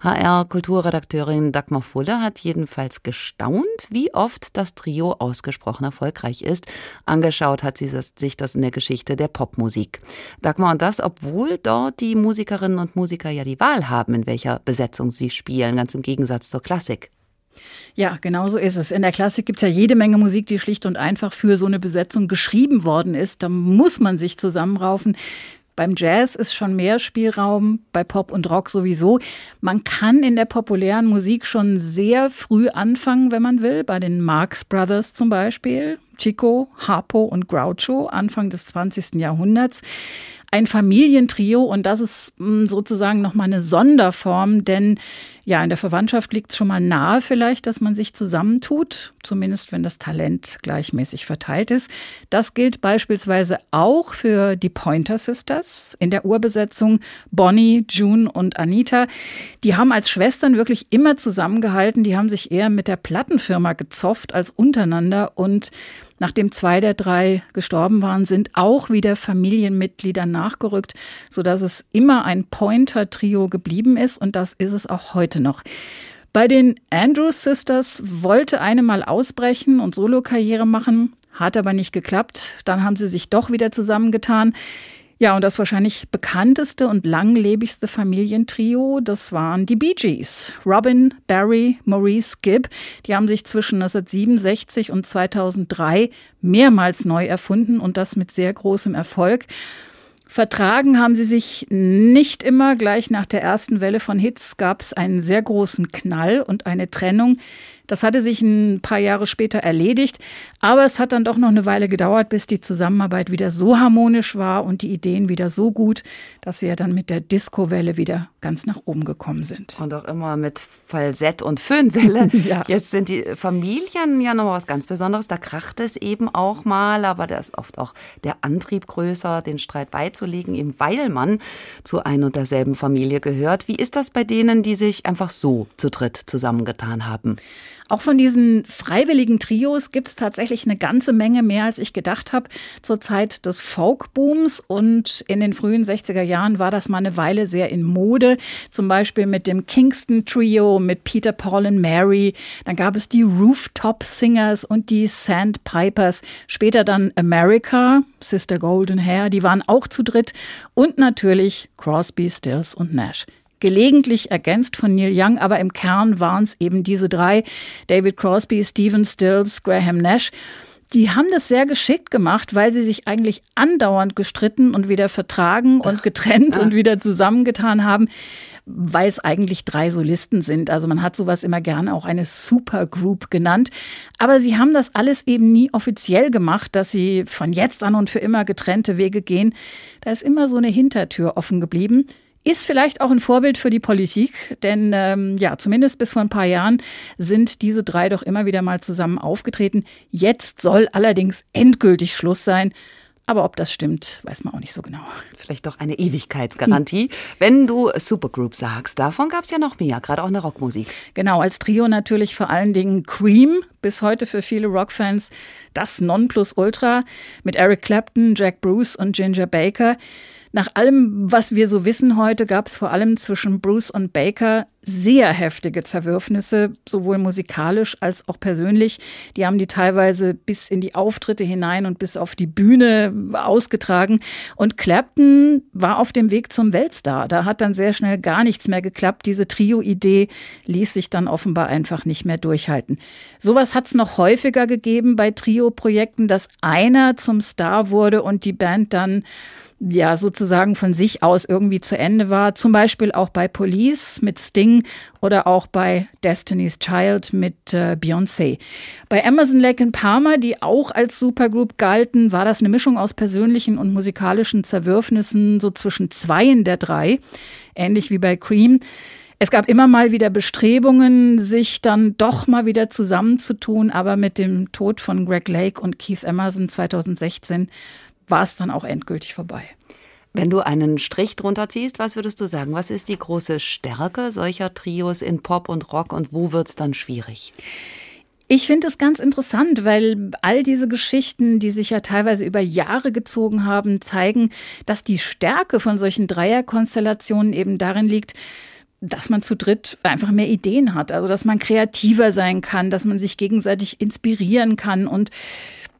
HR-Kulturredakteurin Dagmar Fulle hat jedenfalls gestaunt, wie oft das Trio ausgesprochen erfolgreich ist. Angeschaut hat sie sich das in der Geschichte der Popmusik. Dagmar, und das, obwohl dort die Musikerinnen und Musiker ja die Wahl haben, in welcher Besetzung sie spielen, ganz im Gegensatz zur Klassik. Ja, genau so ist es. In der Klassik gibt es ja jede Menge Musik, die schlicht und einfach für so eine Besetzung geschrieben worden ist. Da muss man sich zusammenraufen. Beim Jazz ist schon mehr Spielraum, bei Pop und Rock sowieso. Man kann in der populären Musik schon sehr früh anfangen, wenn man will. Bei den Marx Brothers zum Beispiel. Chico, Harpo und Groucho, Anfang des 20. Jahrhunderts ein Familientrio und das ist mm, sozusagen nochmal eine Sonderform, denn Ja, in der Verwandtschaft liegt es schon mal nahe vielleicht, dass man sich zusammentut, zumindest wenn das Talent gleichmäßig verteilt ist. Das gilt beispielsweise auch für die Pointer Sisters in der Urbesetzung Bonnie, June und Anita. Die haben als Schwestern wirklich immer zusammengehalten, die haben sich eher mit der Plattenfirma gezofft als untereinander und Nachdem zwei der drei gestorben waren, sind auch wieder Familienmitglieder nachgerückt, sodass es immer ein Pointer-Trio geblieben ist und das ist es auch heute noch. Bei den Andrews Sisters wollte eine mal ausbrechen und Solokarriere machen, hat aber nicht geklappt. Dann haben sie sich doch wieder zusammengetan. Ja, und das wahrscheinlich bekannteste und langlebigste Familientrio, das waren die Bee Gees. Robin, Barry, Maurice Gibb, die haben sich zwischen 1967 und 2003 mehrmals neu erfunden und das mit sehr großem Erfolg. Vertragen haben sie sich nicht immer. Gleich nach der ersten Welle von Hits gab es einen sehr großen Knall und eine Trennung. Das hatte sich ein paar Jahre später erledigt, aber es hat dann doch noch eine Weile gedauert, bis die Zusammenarbeit wieder so harmonisch war und die Ideen wieder so gut, dass sie ja dann mit der Disco-Welle wieder ganz nach oben gekommen sind. Und auch immer mit Falsett und Föhnwelle. ja. Jetzt sind die Familien ja noch was ganz Besonderes. Da kracht es eben auch mal, aber da ist oft auch der Antrieb größer, den Streit beizulegen, eben weil man zu ein und derselben Familie gehört. Wie ist das bei denen, die sich einfach so zu dritt zusammengetan haben? Auch von diesen freiwilligen Trios gibt es tatsächlich eine ganze Menge mehr, als ich gedacht habe. Zur Zeit des Folkbooms und in den frühen 60er Jahren war das mal eine Weile sehr in Mode. Zum Beispiel mit dem Kingston Trio, mit Peter, Paul und Mary. Dann gab es die Rooftop Singers und die Sandpipers. Später dann America, Sister Golden Hair, die waren auch zu dritt. Und natürlich Crosby, Stills und Nash gelegentlich ergänzt von Neil Young, aber im Kern waren es eben diese drei, David Crosby, Stephen Stills, Graham Nash. Die haben das sehr geschickt gemacht, weil sie sich eigentlich andauernd gestritten und wieder vertragen und getrennt und wieder zusammengetan haben, weil es eigentlich drei Solisten sind. Also man hat sowas immer gerne auch eine Supergroup genannt. Aber sie haben das alles eben nie offiziell gemacht, dass sie von jetzt an und für immer getrennte Wege gehen. Da ist immer so eine Hintertür offen geblieben. Ist vielleicht auch ein Vorbild für die Politik, denn ähm, ja, zumindest bis vor ein paar Jahren sind diese drei doch immer wieder mal zusammen aufgetreten. Jetzt soll allerdings endgültig Schluss sein. Aber ob das stimmt, weiß man auch nicht so genau. Vielleicht doch eine Ewigkeitsgarantie. Wenn du Supergroup sagst, davon gab es ja noch mehr, gerade auch in der Rockmusik. Genau, als Trio natürlich vor allen Dingen Cream, bis heute für viele Rockfans das Nonplusultra mit Eric Clapton, Jack Bruce und Ginger Baker. Nach allem, was wir so wissen heute, gab es vor allem zwischen Bruce und Baker sehr heftige Zerwürfnisse, sowohl musikalisch als auch persönlich. Die haben die teilweise bis in die Auftritte hinein und bis auf die Bühne ausgetragen. Und Clapton war auf dem Weg zum Weltstar. Da hat dann sehr schnell gar nichts mehr geklappt. Diese Trio-Idee ließ sich dann offenbar einfach nicht mehr durchhalten. Sowas hat es noch häufiger gegeben bei Trio-Projekten, dass einer zum Star wurde und die Band dann ja sozusagen von sich aus irgendwie zu Ende war. Zum Beispiel auch bei Police mit Sting oder auch bei Destiny's Child mit äh, Beyoncé. Bei Emerson Lake and Palmer, die auch als Supergroup galten, war das eine Mischung aus persönlichen und musikalischen Zerwürfnissen so zwischen zweien der drei, ähnlich wie bei Cream. Es gab immer mal wieder Bestrebungen, sich dann doch mal wieder zusammenzutun, aber mit dem Tod von Greg Lake und Keith Emerson 2016 war es dann auch endgültig vorbei. Wenn du einen Strich drunter ziehst, was würdest du sagen? Was ist die große Stärke solcher Trios in Pop und Rock und wo wird es dann schwierig? Ich finde es ganz interessant, weil all diese Geschichten, die sich ja teilweise über Jahre gezogen haben, zeigen, dass die Stärke von solchen Dreierkonstellationen eben darin liegt, dass man zu dritt einfach mehr Ideen hat, also dass man kreativer sein kann, dass man sich gegenseitig inspirieren kann und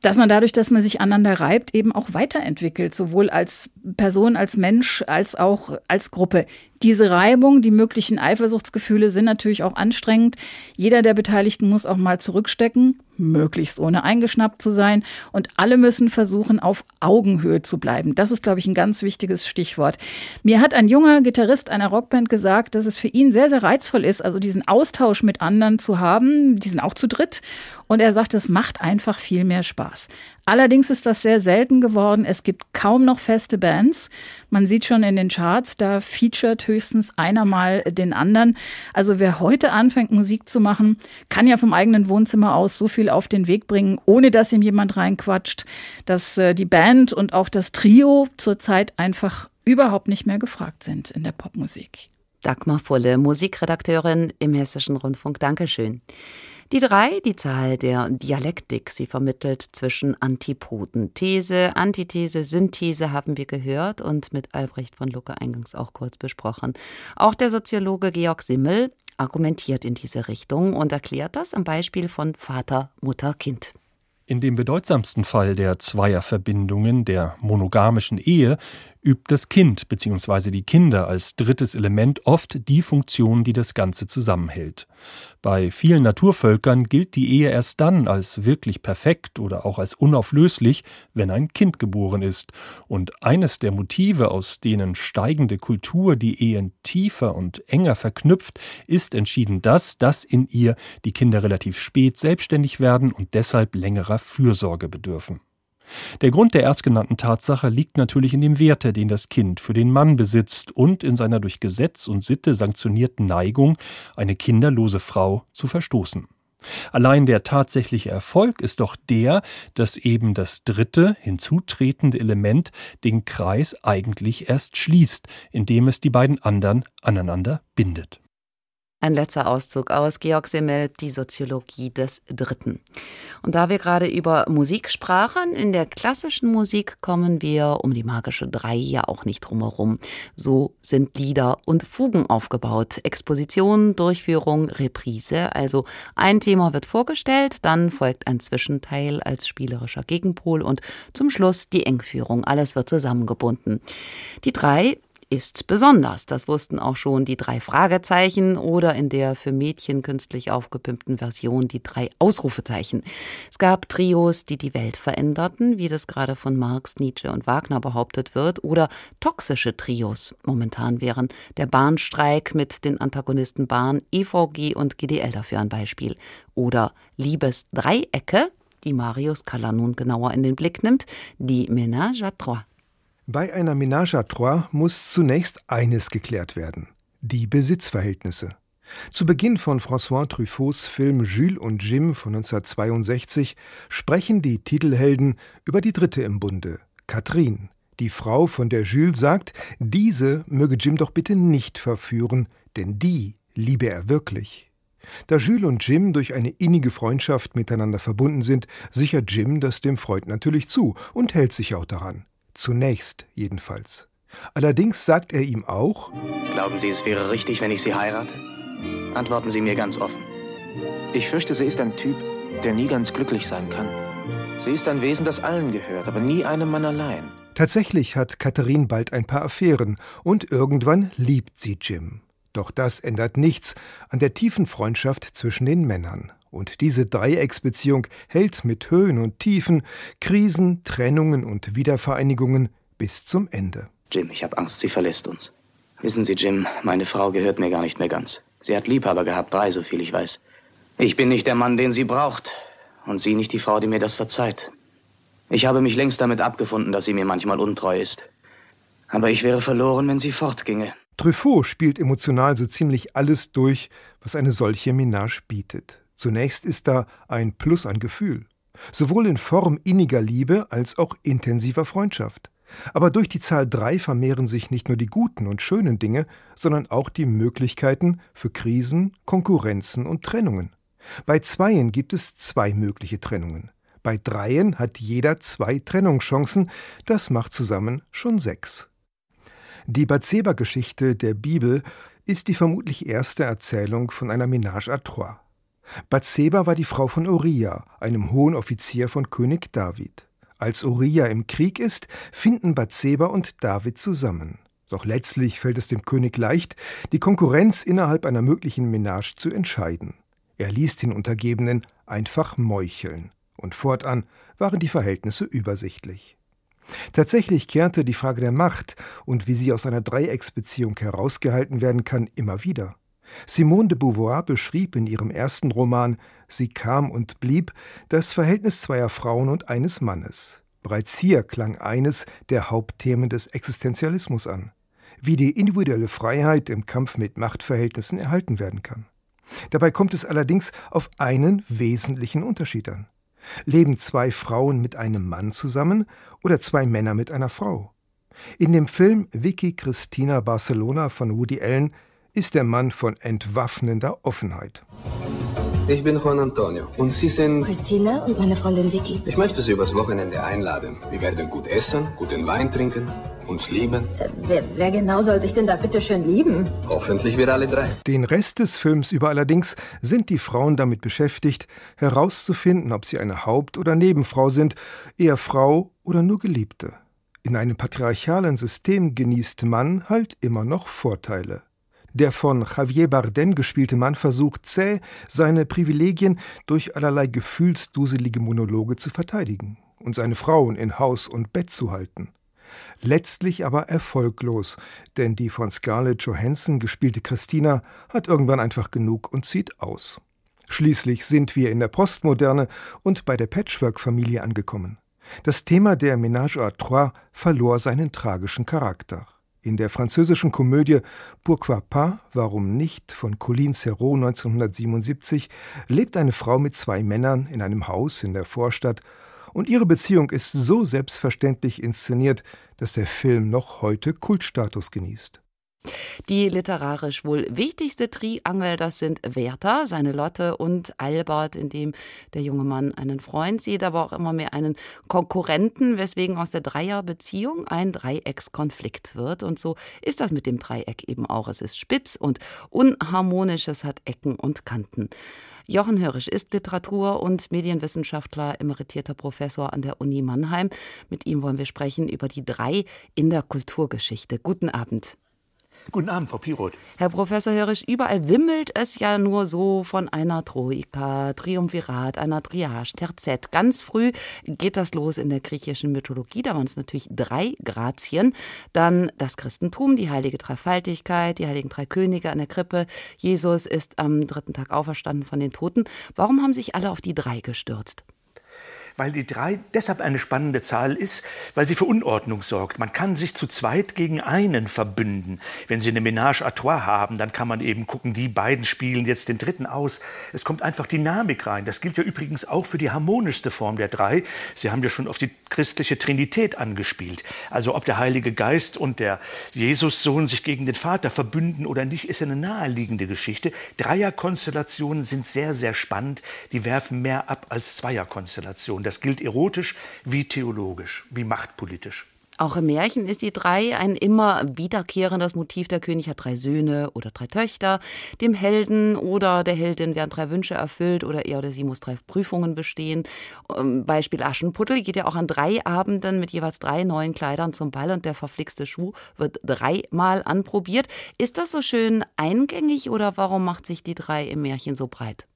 dass man dadurch, dass man sich aneinander reibt, eben auch weiterentwickelt, sowohl als Person, als Mensch, als auch als Gruppe. Diese Reibung, die möglichen Eifersuchtsgefühle sind natürlich auch anstrengend. Jeder der Beteiligten muss auch mal zurückstecken, möglichst ohne eingeschnappt zu sein. Und alle müssen versuchen, auf Augenhöhe zu bleiben. Das ist, glaube ich, ein ganz wichtiges Stichwort. Mir hat ein junger Gitarrist einer Rockband gesagt, dass es für ihn sehr, sehr reizvoll ist, also diesen Austausch mit anderen zu haben. Die sind auch zu dritt. Und er sagt, es macht einfach viel mehr Spaß. Allerdings ist das sehr selten geworden. Es gibt kaum noch feste Bands. Man sieht schon in den Charts, da featured ersetzt höchstens einer mal den anderen. Also wer heute anfängt, Musik zu machen, kann ja vom eigenen Wohnzimmer aus so viel auf den Weg bringen, ohne dass ihm jemand reinquatscht, dass äh, die Band und auch das Trio zurzeit einfach überhaupt nicht mehr gefragt sind in der Popmusik. Dagmar Fulle, Musikredakteurin im Hessischen Rundfunk. Dankeschön. Die drei, die Zahl der Dialektik. Sie vermittelt zwischen Antipoden. These, Antithese, Synthese haben wir gehört und mit Albrecht von Lucke eingangs auch kurz besprochen. Auch der Soziologe Georg Simmel argumentiert in diese Richtung und erklärt das am Beispiel von Vater, Mutter, Kind. In dem bedeutsamsten Fall der Zweierverbindungen, der monogamischen Ehe, übt das Kind bzw. die Kinder als drittes Element oft die Funktion, die das Ganze zusammenhält. Bei vielen Naturvölkern gilt die Ehe erst dann als wirklich perfekt oder auch als unauflöslich, wenn ein Kind geboren ist. Und eines der Motive, aus denen steigende Kultur die Ehen tiefer und enger verknüpft, ist entschieden das, dass in ihr die Kinder relativ spät selbstständig werden und deshalb längerer Fürsorge bedürfen. Der Grund der erstgenannten Tatsache liegt natürlich in dem Werte, den das Kind für den Mann besitzt und in seiner durch Gesetz und Sitte sanktionierten Neigung, eine kinderlose Frau zu verstoßen. Allein der tatsächliche Erfolg ist doch der, dass eben das dritte, hinzutretende Element den Kreis eigentlich erst schließt, indem es die beiden anderen aneinander bindet. Ein letzter Auszug aus Georg Simmel, die Soziologie des Dritten. Und da wir gerade über Musik sprachen, in der klassischen Musik kommen wir um die magische Drei ja auch nicht drumherum. So sind Lieder und Fugen aufgebaut. Exposition, Durchführung, Reprise. Also ein Thema wird vorgestellt, dann folgt ein Zwischenteil als spielerischer Gegenpol und zum Schluss die Engführung. Alles wird zusammengebunden. Die Drei ist besonders. Das wussten auch schon die drei Fragezeichen oder in der für Mädchen künstlich aufgepimpten Version die drei Ausrufezeichen. Es gab Trios, die die Welt veränderten, wie das gerade von Marx, Nietzsche und Wagner behauptet wird, oder toxische Trios. Momentan wären der Bahnstreik mit den Antagonisten Bahn, EVG und GDL dafür ein Beispiel. Oder Liebesdreiecke, die Marius Kalla nun genauer in den Blick nimmt, die Ménage à trois. Bei einer Ménage à trois muss zunächst eines geklärt werden: die Besitzverhältnisse. Zu Beginn von François Truffauts Film Jules und Jim von 1962 sprechen die Titelhelden über die dritte im Bunde, Catherine, die Frau, von der Jules sagt, diese möge Jim doch bitte nicht verführen, denn die liebe er wirklich. Da Jules und Jim durch eine innige Freundschaft miteinander verbunden sind, sichert Jim das dem Freund natürlich zu und hält sich auch daran. Zunächst jedenfalls. Allerdings sagt er ihm auch Glauben Sie, es wäre richtig, wenn ich Sie heirate? Antworten Sie mir ganz offen. Ich fürchte, sie ist ein Typ, der nie ganz glücklich sein kann. Sie ist ein Wesen, das allen gehört, aber nie einem Mann allein. Tatsächlich hat Katharine bald ein paar Affären und irgendwann liebt sie Jim. Doch das ändert nichts an der tiefen Freundschaft zwischen den Männern. Und diese Dreiecksbeziehung hält mit Höhen und Tiefen, Krisen, Trennungen und Wiedervereinigungen bis zum Ende. Jim, ich habe Angst, sie verlässt uns. Wissen Sie, Jim, meine Frau gehört mir gar nicht mehr ganz. Sie hat Liebhaber gehabt, drei, so viel ich weiß. Ich bin nicht der Mann, den sie braucht. Und sie nicht die Frau, die mir das verzeiht. Ich habe mich längst damit abgefunden, dass sie mir manchmal untreu ist. Aber ich wäre verloren, wenn sie fortginge. Truffaut spielt emotional so ziemlich alles durch, was eine solche Ménage bietet. Zunächst ist da ein Plus an Gefühl, sowohl in Form inniger Liebe als auch intensiver Freundschaft. Aber durch die Zahl drei vermehren sich nicht nur die guten und schönen Dinge, sondern auch die Möglichkeiten für Krisen, Konkurrenzen und Trennungen. Bei Zweien gibt es zwei mögliche Trennungen. Bei Dreien hat jeder zwei Trennungschancen, das macht zusammen schon sechs. Die Bathseba-Geschichte der Bibel ist die vermutlich erste Erzählung von einer Ménage à trois. Bathseba war die Frau von Uriah, einem hohen Offizier von König David. Als Uriah im Krieg ist, finden Bathseba und David zusammen. Doch letztlich fällt es dem König leicht, die Konkurrenz innerhalb einer möglichen Menage zu entscheiden. Er ließ den Untergebenen einfach meucheln. Und fortan waren die Verhältnisse übersichtlich. Tatsächlich kehrte die Frage der Macht und wie sie aus einer Dreiecksbeziehung herausgehalten werden kann, immer wieder. Simone de Beauvoir beschrieb in ihrem ersten Roman Sie kam und blieb das Verhältnis zweier Frauen und eines Mannes. Bereits hier klang eines der Hauptthemen des Existenzialismus an. wie die individuelle Freiheit im Kampf mit Machtverhältnissen erhalten werden kann. Dabei kommt es allerdings auf einen wesentlichen Unterschied an. Leben zwei Frauen mit einem Mann zusammen oder zwei Männer mit einer Frau? In dem Film Vicky Cristina Barcelona von Woody Allen ist der Mann von entwaffnender Offenheit. Ich bin Juan Antonio und Sie sind... Christina und meine Freundin Vicky. Ich möchte Sie übers Wochenende einladen. Wir werden gut essen, guten Wein trinken, uns lieben. Äh, wer, wer, genau soll sich denn da bitte schön lieben? Hoffentlich wir alle drei. Den Rest des Films über allerdings sind die Frauen damit beschäftigt, herauszufinden, ob sie eine Haupt- oder Nebenfrau sind, eher Frau oder nur Geliebte. In einem patriarchalen System genießt Mann halt immer noch Vorteile. Der von Javier Bardem gespielte Mann versucht zäh, seine Privilegien durch allerlei gefühlsduselige Monologe zu verteidigen und seine Frauen in Haus und Bett zu halten. Letztlich aber erfolglos, denn die von Scarlett Johansson gespielte Christina hat irgendwann einfach genug und zieht aus. Schließlich sind wir in der Postmoderne und bei der Patchwork-Familie angekommen. Das Thema der Ménage à trois verlor seinen tragischen Charakter. In der französischen Komödie Pourquoi pas, warum nicht, von Colin Serrault 1977 lebt eine Frau mit zwei Männern in einem Haus in der Vorstadt und ihre Beziehung ist so selbstverständlich inszeniert, dass der Film noch heute Kultstatus genießt. Die literarisch wohl wichtigste Triangel, das sind Werther, seine Lotte und Albert, in dem der junge Mann einen Freund sieht, aber auch immer mehr einen Konkurrenten, weswegen aus der Dreierbeziehung ein Dreieckskonflikt wird. Und so ist das mit dem Dreieck eben auch. Es ist spitz und unharmonisch, es hat Ecken und Kanten. Jochen Hörisch ist Literatur- und Medienwissenschaftler, emeritierter Professor an der Uni Mannheim. Mit ihm wollen wir sprechen über die drei in der Kulturgeschichte. Guten Abend. Guten Abend, Frau Piroth. Herr Professor Hörisch, überall wimmelt es ja nur so von einer Troika, Triumvirat, einer Triage, Terzett. Ganz früh geht das los in der griechischen Mythologie. Da waren es natürlich drei Grazien. Dann das Christentum, die heilige Dreifaltigkeit, die heiligen drei Könige an der Krippe. Jesus ist am dritten Tag auferstanden von den Toten. Warum haben sich alle auf die drei gestürzt? Weil die drei deshalb eine spannende Zahl ist, weil sie für Unordnung sorgt. Man kann sich zu zweit gegen einen verbünden. Wenn Sie eine Ménage à trois haben, dann kann man eben gucken, die beiden spielen jetzt den dritten aus. Es kommt einfach Dynamik rein. Das gilt ja übrigens auch für die harmonischste Form der drei. Sie haben ja schon auf die christliche Trinität angespielt. Also ob der Heilige Geist und der Jesussohn sich gegen den Vater verbünden oder nicht, ist eine naheliegende Geschichte. Dreierkonstellationen sind sehr, sehr spannend. Die werfen mehr ab als Zweierkonstellationen. Das gilt erotisch wie theologisch, wie machtpolitisch. Auch im Märchen ist die drei ein immer wiederkehrendes Motiv. Der König hat drei Söhne oder drei Töchter. Dem Helden oder der Heldin werden drei Wünsche erfüllt oder er oder sie muss drei Prüfungen bestehen. Ähm, Beispiel Aschenputtel geht ja auch an drei Abenden mit jeweils drei neuen Kleidern zum Ball und der verflixte Schuh wird dreimal anprobiert. Ist das so schön eingängig oder warum macht sich die drei im Märchen so breit?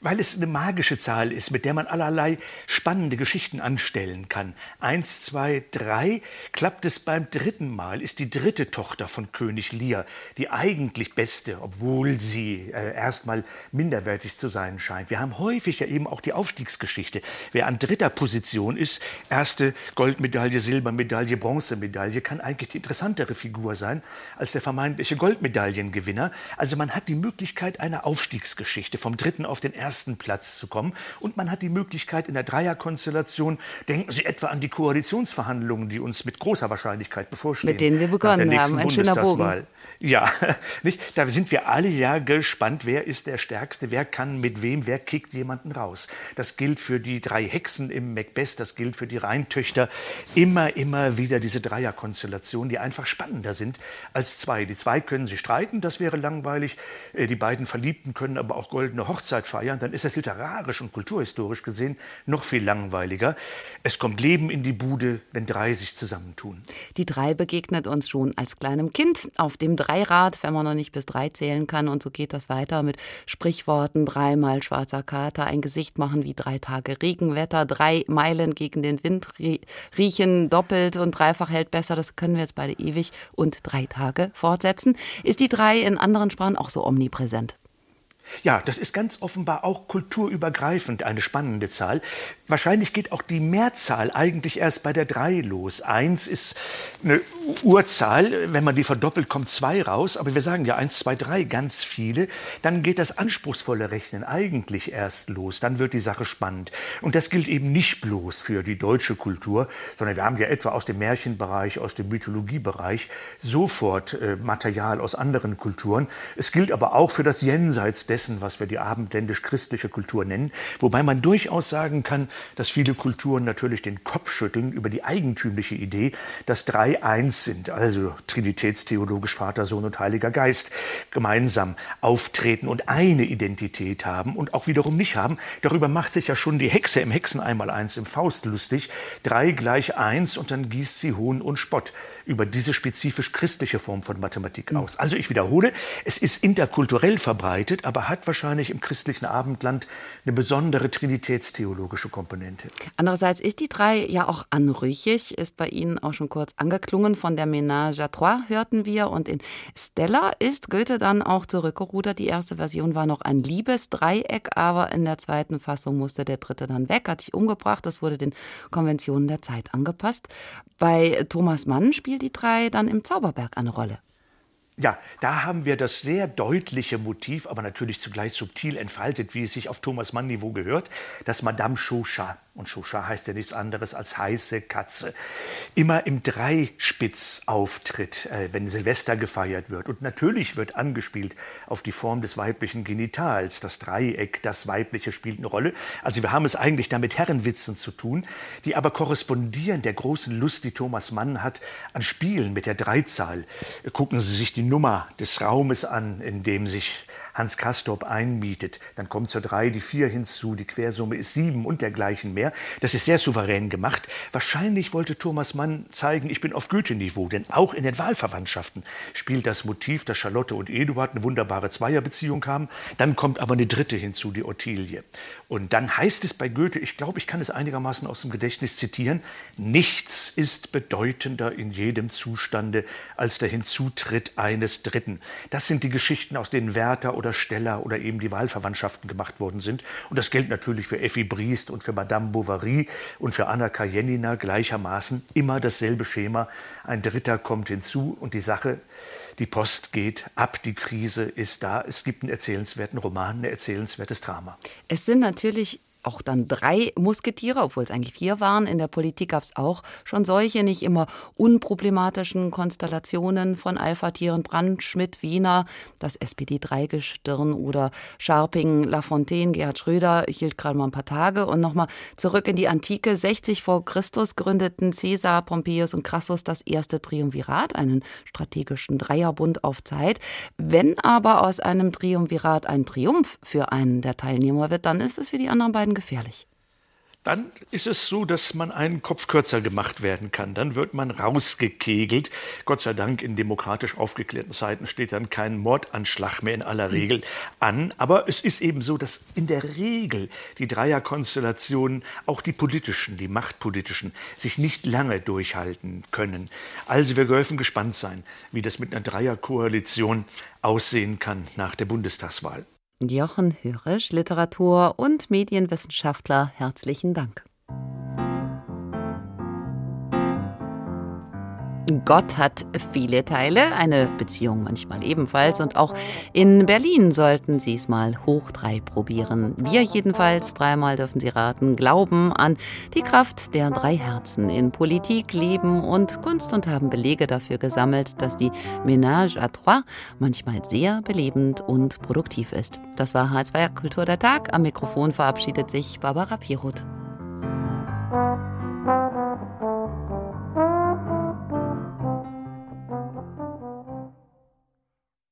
Weil es eine magische Zahl ist, mit der man allerlei spannende Geschichten anstellen kann. Eins, zwei, drei klappt es beim dritten Mal, ist die dritte Tochter von König Lear die eigentlich beste, obwohl sie äh, erstmal minderwertig zu sein scheint. Wir haben häufig ja eben auch die Aufstiegsgeschichte. Wer an dritter Position ist, erste Goldmedaille, Silbermedaille, Bronzemedaille, kann eigentlich die interessantere Figur sein als der vermeintliche Goldmedaillengewinner. Also man hat die Möglichkeit einer Aufstiegsgeschichte vom dritten auf den ersten ersten Platz zu kommen. Und man hat die Möglichkeit in der Dreierkonstellation, denken Sie etwa an die Koalitionsverhandlungen, die uns mit großer Wahrscheinlichkeit bevorstehen. Mit denen wir begonnen haben. Ein schöner Bogen. Ja, nicht? da sind wir alle ja gespannt, wer ist der Stärkste, wer kann mit wem, wer kickt jemanden raus. Das gilt für die drei Hexen im Macbeth, das gilt für die Rheintöchter. Immer, immer wieder diese Dreierkonstellationen, die einfach spannender sind als zwei. Die zwei können sich streiten, das wäre langweilig. Äh, die beiden Verliebten können aber auch goldene Hochzeit feiern. Dann ist das literarisch und kulturhistorisch gesehen noch viel langweiliger. Es kommt Leben in die Bude, wenn drei sich zusammentun. Die drei begegnet uns schon als kleinem Kind auf dem Dreirad, wenn man noch nicht bis drei zählen kann. Und so geht das weiter mit Sprichworten, dreimal schwarzer Kater, ein Gesicht machen wie drei Tage Regenwetter, drei Meilen gegen den Wind riechen, doppelt und dreifach hält besser. Das können wir jetzt beide ewig und drei Tage fortsetzen. Ist die drei in anderen Sprachen auch so omnipräsent? Ja, das ist ganz offenbar auch kulturübergreifend eine spannende Zahl. Wahrscheinlich geht auch die Mehrzahl eigentlich erst bei der 3 los. Eins ist eine Urzahl, wenn man die verdoppelt, kommt zwei raus. Aber wir sagen ja 1, 2, 3, ganz viele. Dann geht das anspruchsvolle Rechnen eigentlich erst los. Dann wird die Sache spannend. Und das gilt eben nicht bloß für die deutsche Kultur, sondern wir haben ja etwa aus dem Märchenbereich, aus dem Mythologiebereich sofort äh, Material aus anderen Kulturen. Es gilt aber auch für das Jenseits dessen, was wir die abendländisch-christliche Kultur nennen. Wobei man durchaus sagen kann, dass viele Kulturen natürlich den Kopf schütteln über die eigentümliche Idee, dass drei eins sind, also trinitätstheologisch Vater, Sohn und Heiliger Geist, gemeinsam auftreten und eine Identität haben und auch wiederum nicht haben. Darüber macht sich ja schon die Hexe im Hexen einmal eins im Faust lustig. Drei gleich eins und dann gießt sie Hohn und Spott über diese spezifisch christliche Form von Mathematik aus. Also ich wiederhole, es ist interkulturell verbreitet, aber hat wahrscheinlich im christlichen Abendland eine besondere trinitätstheologische Komponente. Andererseits ist die drei ja auch anrüchig, ist bei Ihnen auch schon kurz angeklungen. Von der Ménage à Trois hörten wir und in Stella ist Goethe dann auch zurückgerudert. Die erste Version war noch ein Liebesdreieck, aber in der zweiten Fassung musste der dritte dann weg, hat sich umgebracht. Das wurde den Konventionen der Zeit angepasst. Bei Thomas Mann spielt die drei dann im Zauberberg eine Rolle. Ja, da haben wir das sehr deutliche Motiv, aber natürlich zugleich subtil entfaltet, wie es sich auf Thomas Mann-Niveau gehört, das Madame Chauchat. Und Chauchat heißt ja nichts anderes als heiße Katze. Immer im Dreispitz auftritt, äh, wenn Silvester gefeiert wird. Und natürlich wird angespielt auf die Form des weiblichen Genitals. Das Dreieck, das Weibliche spielt eine Rolle. Also wir haben es eigentlich da mit Herrenwitzen zu tun, die aber korrespondieren der großen Lust, die Thomas Mann hat, an Spielen mit der Dreizahl. Gucken Sie sich die Nummer des Raumes an, in dem sich Hans Castorp einmietet. Dann kommt zur drei die vier hinzu, die Quersumme ist sieben und dergleichen mehr. Das ist sehr souverän gemacht. Wahrscheinlich wollte Thomas Mann zeigen, ich bin auf Goethe-Niveau, denn auch in den Wahlverwandtschaften spielt das Motiv, dass Charlotte und Eduard eine wunderbare Zweierbeziehung haben. Dann kommt aber eine dritte hinzu, die Ottilie. Und dann heißt es bei Goethe, ich glaube, ich kann es einigermaßen aus dem Gedächtnis zitieren, nichts ist bedeutender in jedem Zustande als der Hinzutritt eines Dritten. Das sind die Geschichten, aus denen Werther oder Steller oder eben die Wahlverwandtschaften gemacht worden sind. Und das gilt natürlich für Effi Briest und für Madame Bovary und für Anna Karenina gleichermaßen. Immer dasselbe Schema. Ein Dritter kommt hinzu und die Sache, die Post geht ab, die Krise ist da. Es gibt einen erzählenswerten Roman, ein erzählenswertes Drama. Es sind natürlich auch dann drei Musketiere, obwohl es eigentlich vier waren. In der Politik gab es auch schon solche, nicht immer unproblematischen Konstellationen von Alpha-Tieren, Brandt, Schmidt, Wiener, das SPD-Dreigestirn oder Scharping, Lafontaine, Gerhard Schröder, hielt gerade mal ein paar Tage. Und nochmal zurück in die Antike. 60 vor Christus gründeten Caesar, Pompeius und Crassus das erste Triumvirat, einen strategischen Dreierbund auf Zeit. Wenn aber aus einem Triumvirat ein Triumph für einen der Teilnehmer wird, dann ist es für die anderen beiden gefährlich. Dann ist es so, dass man einen Kopf kürzer gemacht werden kann. Dann wird man rausgekegelt. Gott sei Dank in demokratisch aufgeklärten Zeiten steht dann kein Mordanschlag mehr in aller Regel an. Aber es ist eben so, dass in der Regel die Dreierkonstellationen, auch die politischen, die machtpolitischen, sich nicht lange durchhalten können. Also wir dürfen gespannt sein, wie das mit einer Dreierkoalition aussehen kann nach der Bundestagswahl. Jochen Hörisch, Literatur- und Medienwissenschaftler, herzlichen Dank. Gott hat viele Teile, eine Beziehung manchmal ebenfalls. Und auch in Berlin sollten Sie es mal hoch drei probieren. Wir jedenfalls, dreimal dürfen Sie raten, glauben an die Kraft der drei Herzen in Politik, Leben und Kunst und haben Belege dafür gesammelt, dass die Ménage à Trois manchmal sehr belebend und produktiv ist. Das war H2 Kultur der Tag. Am Mikrofon verabschiedet sich Barbara Piroth.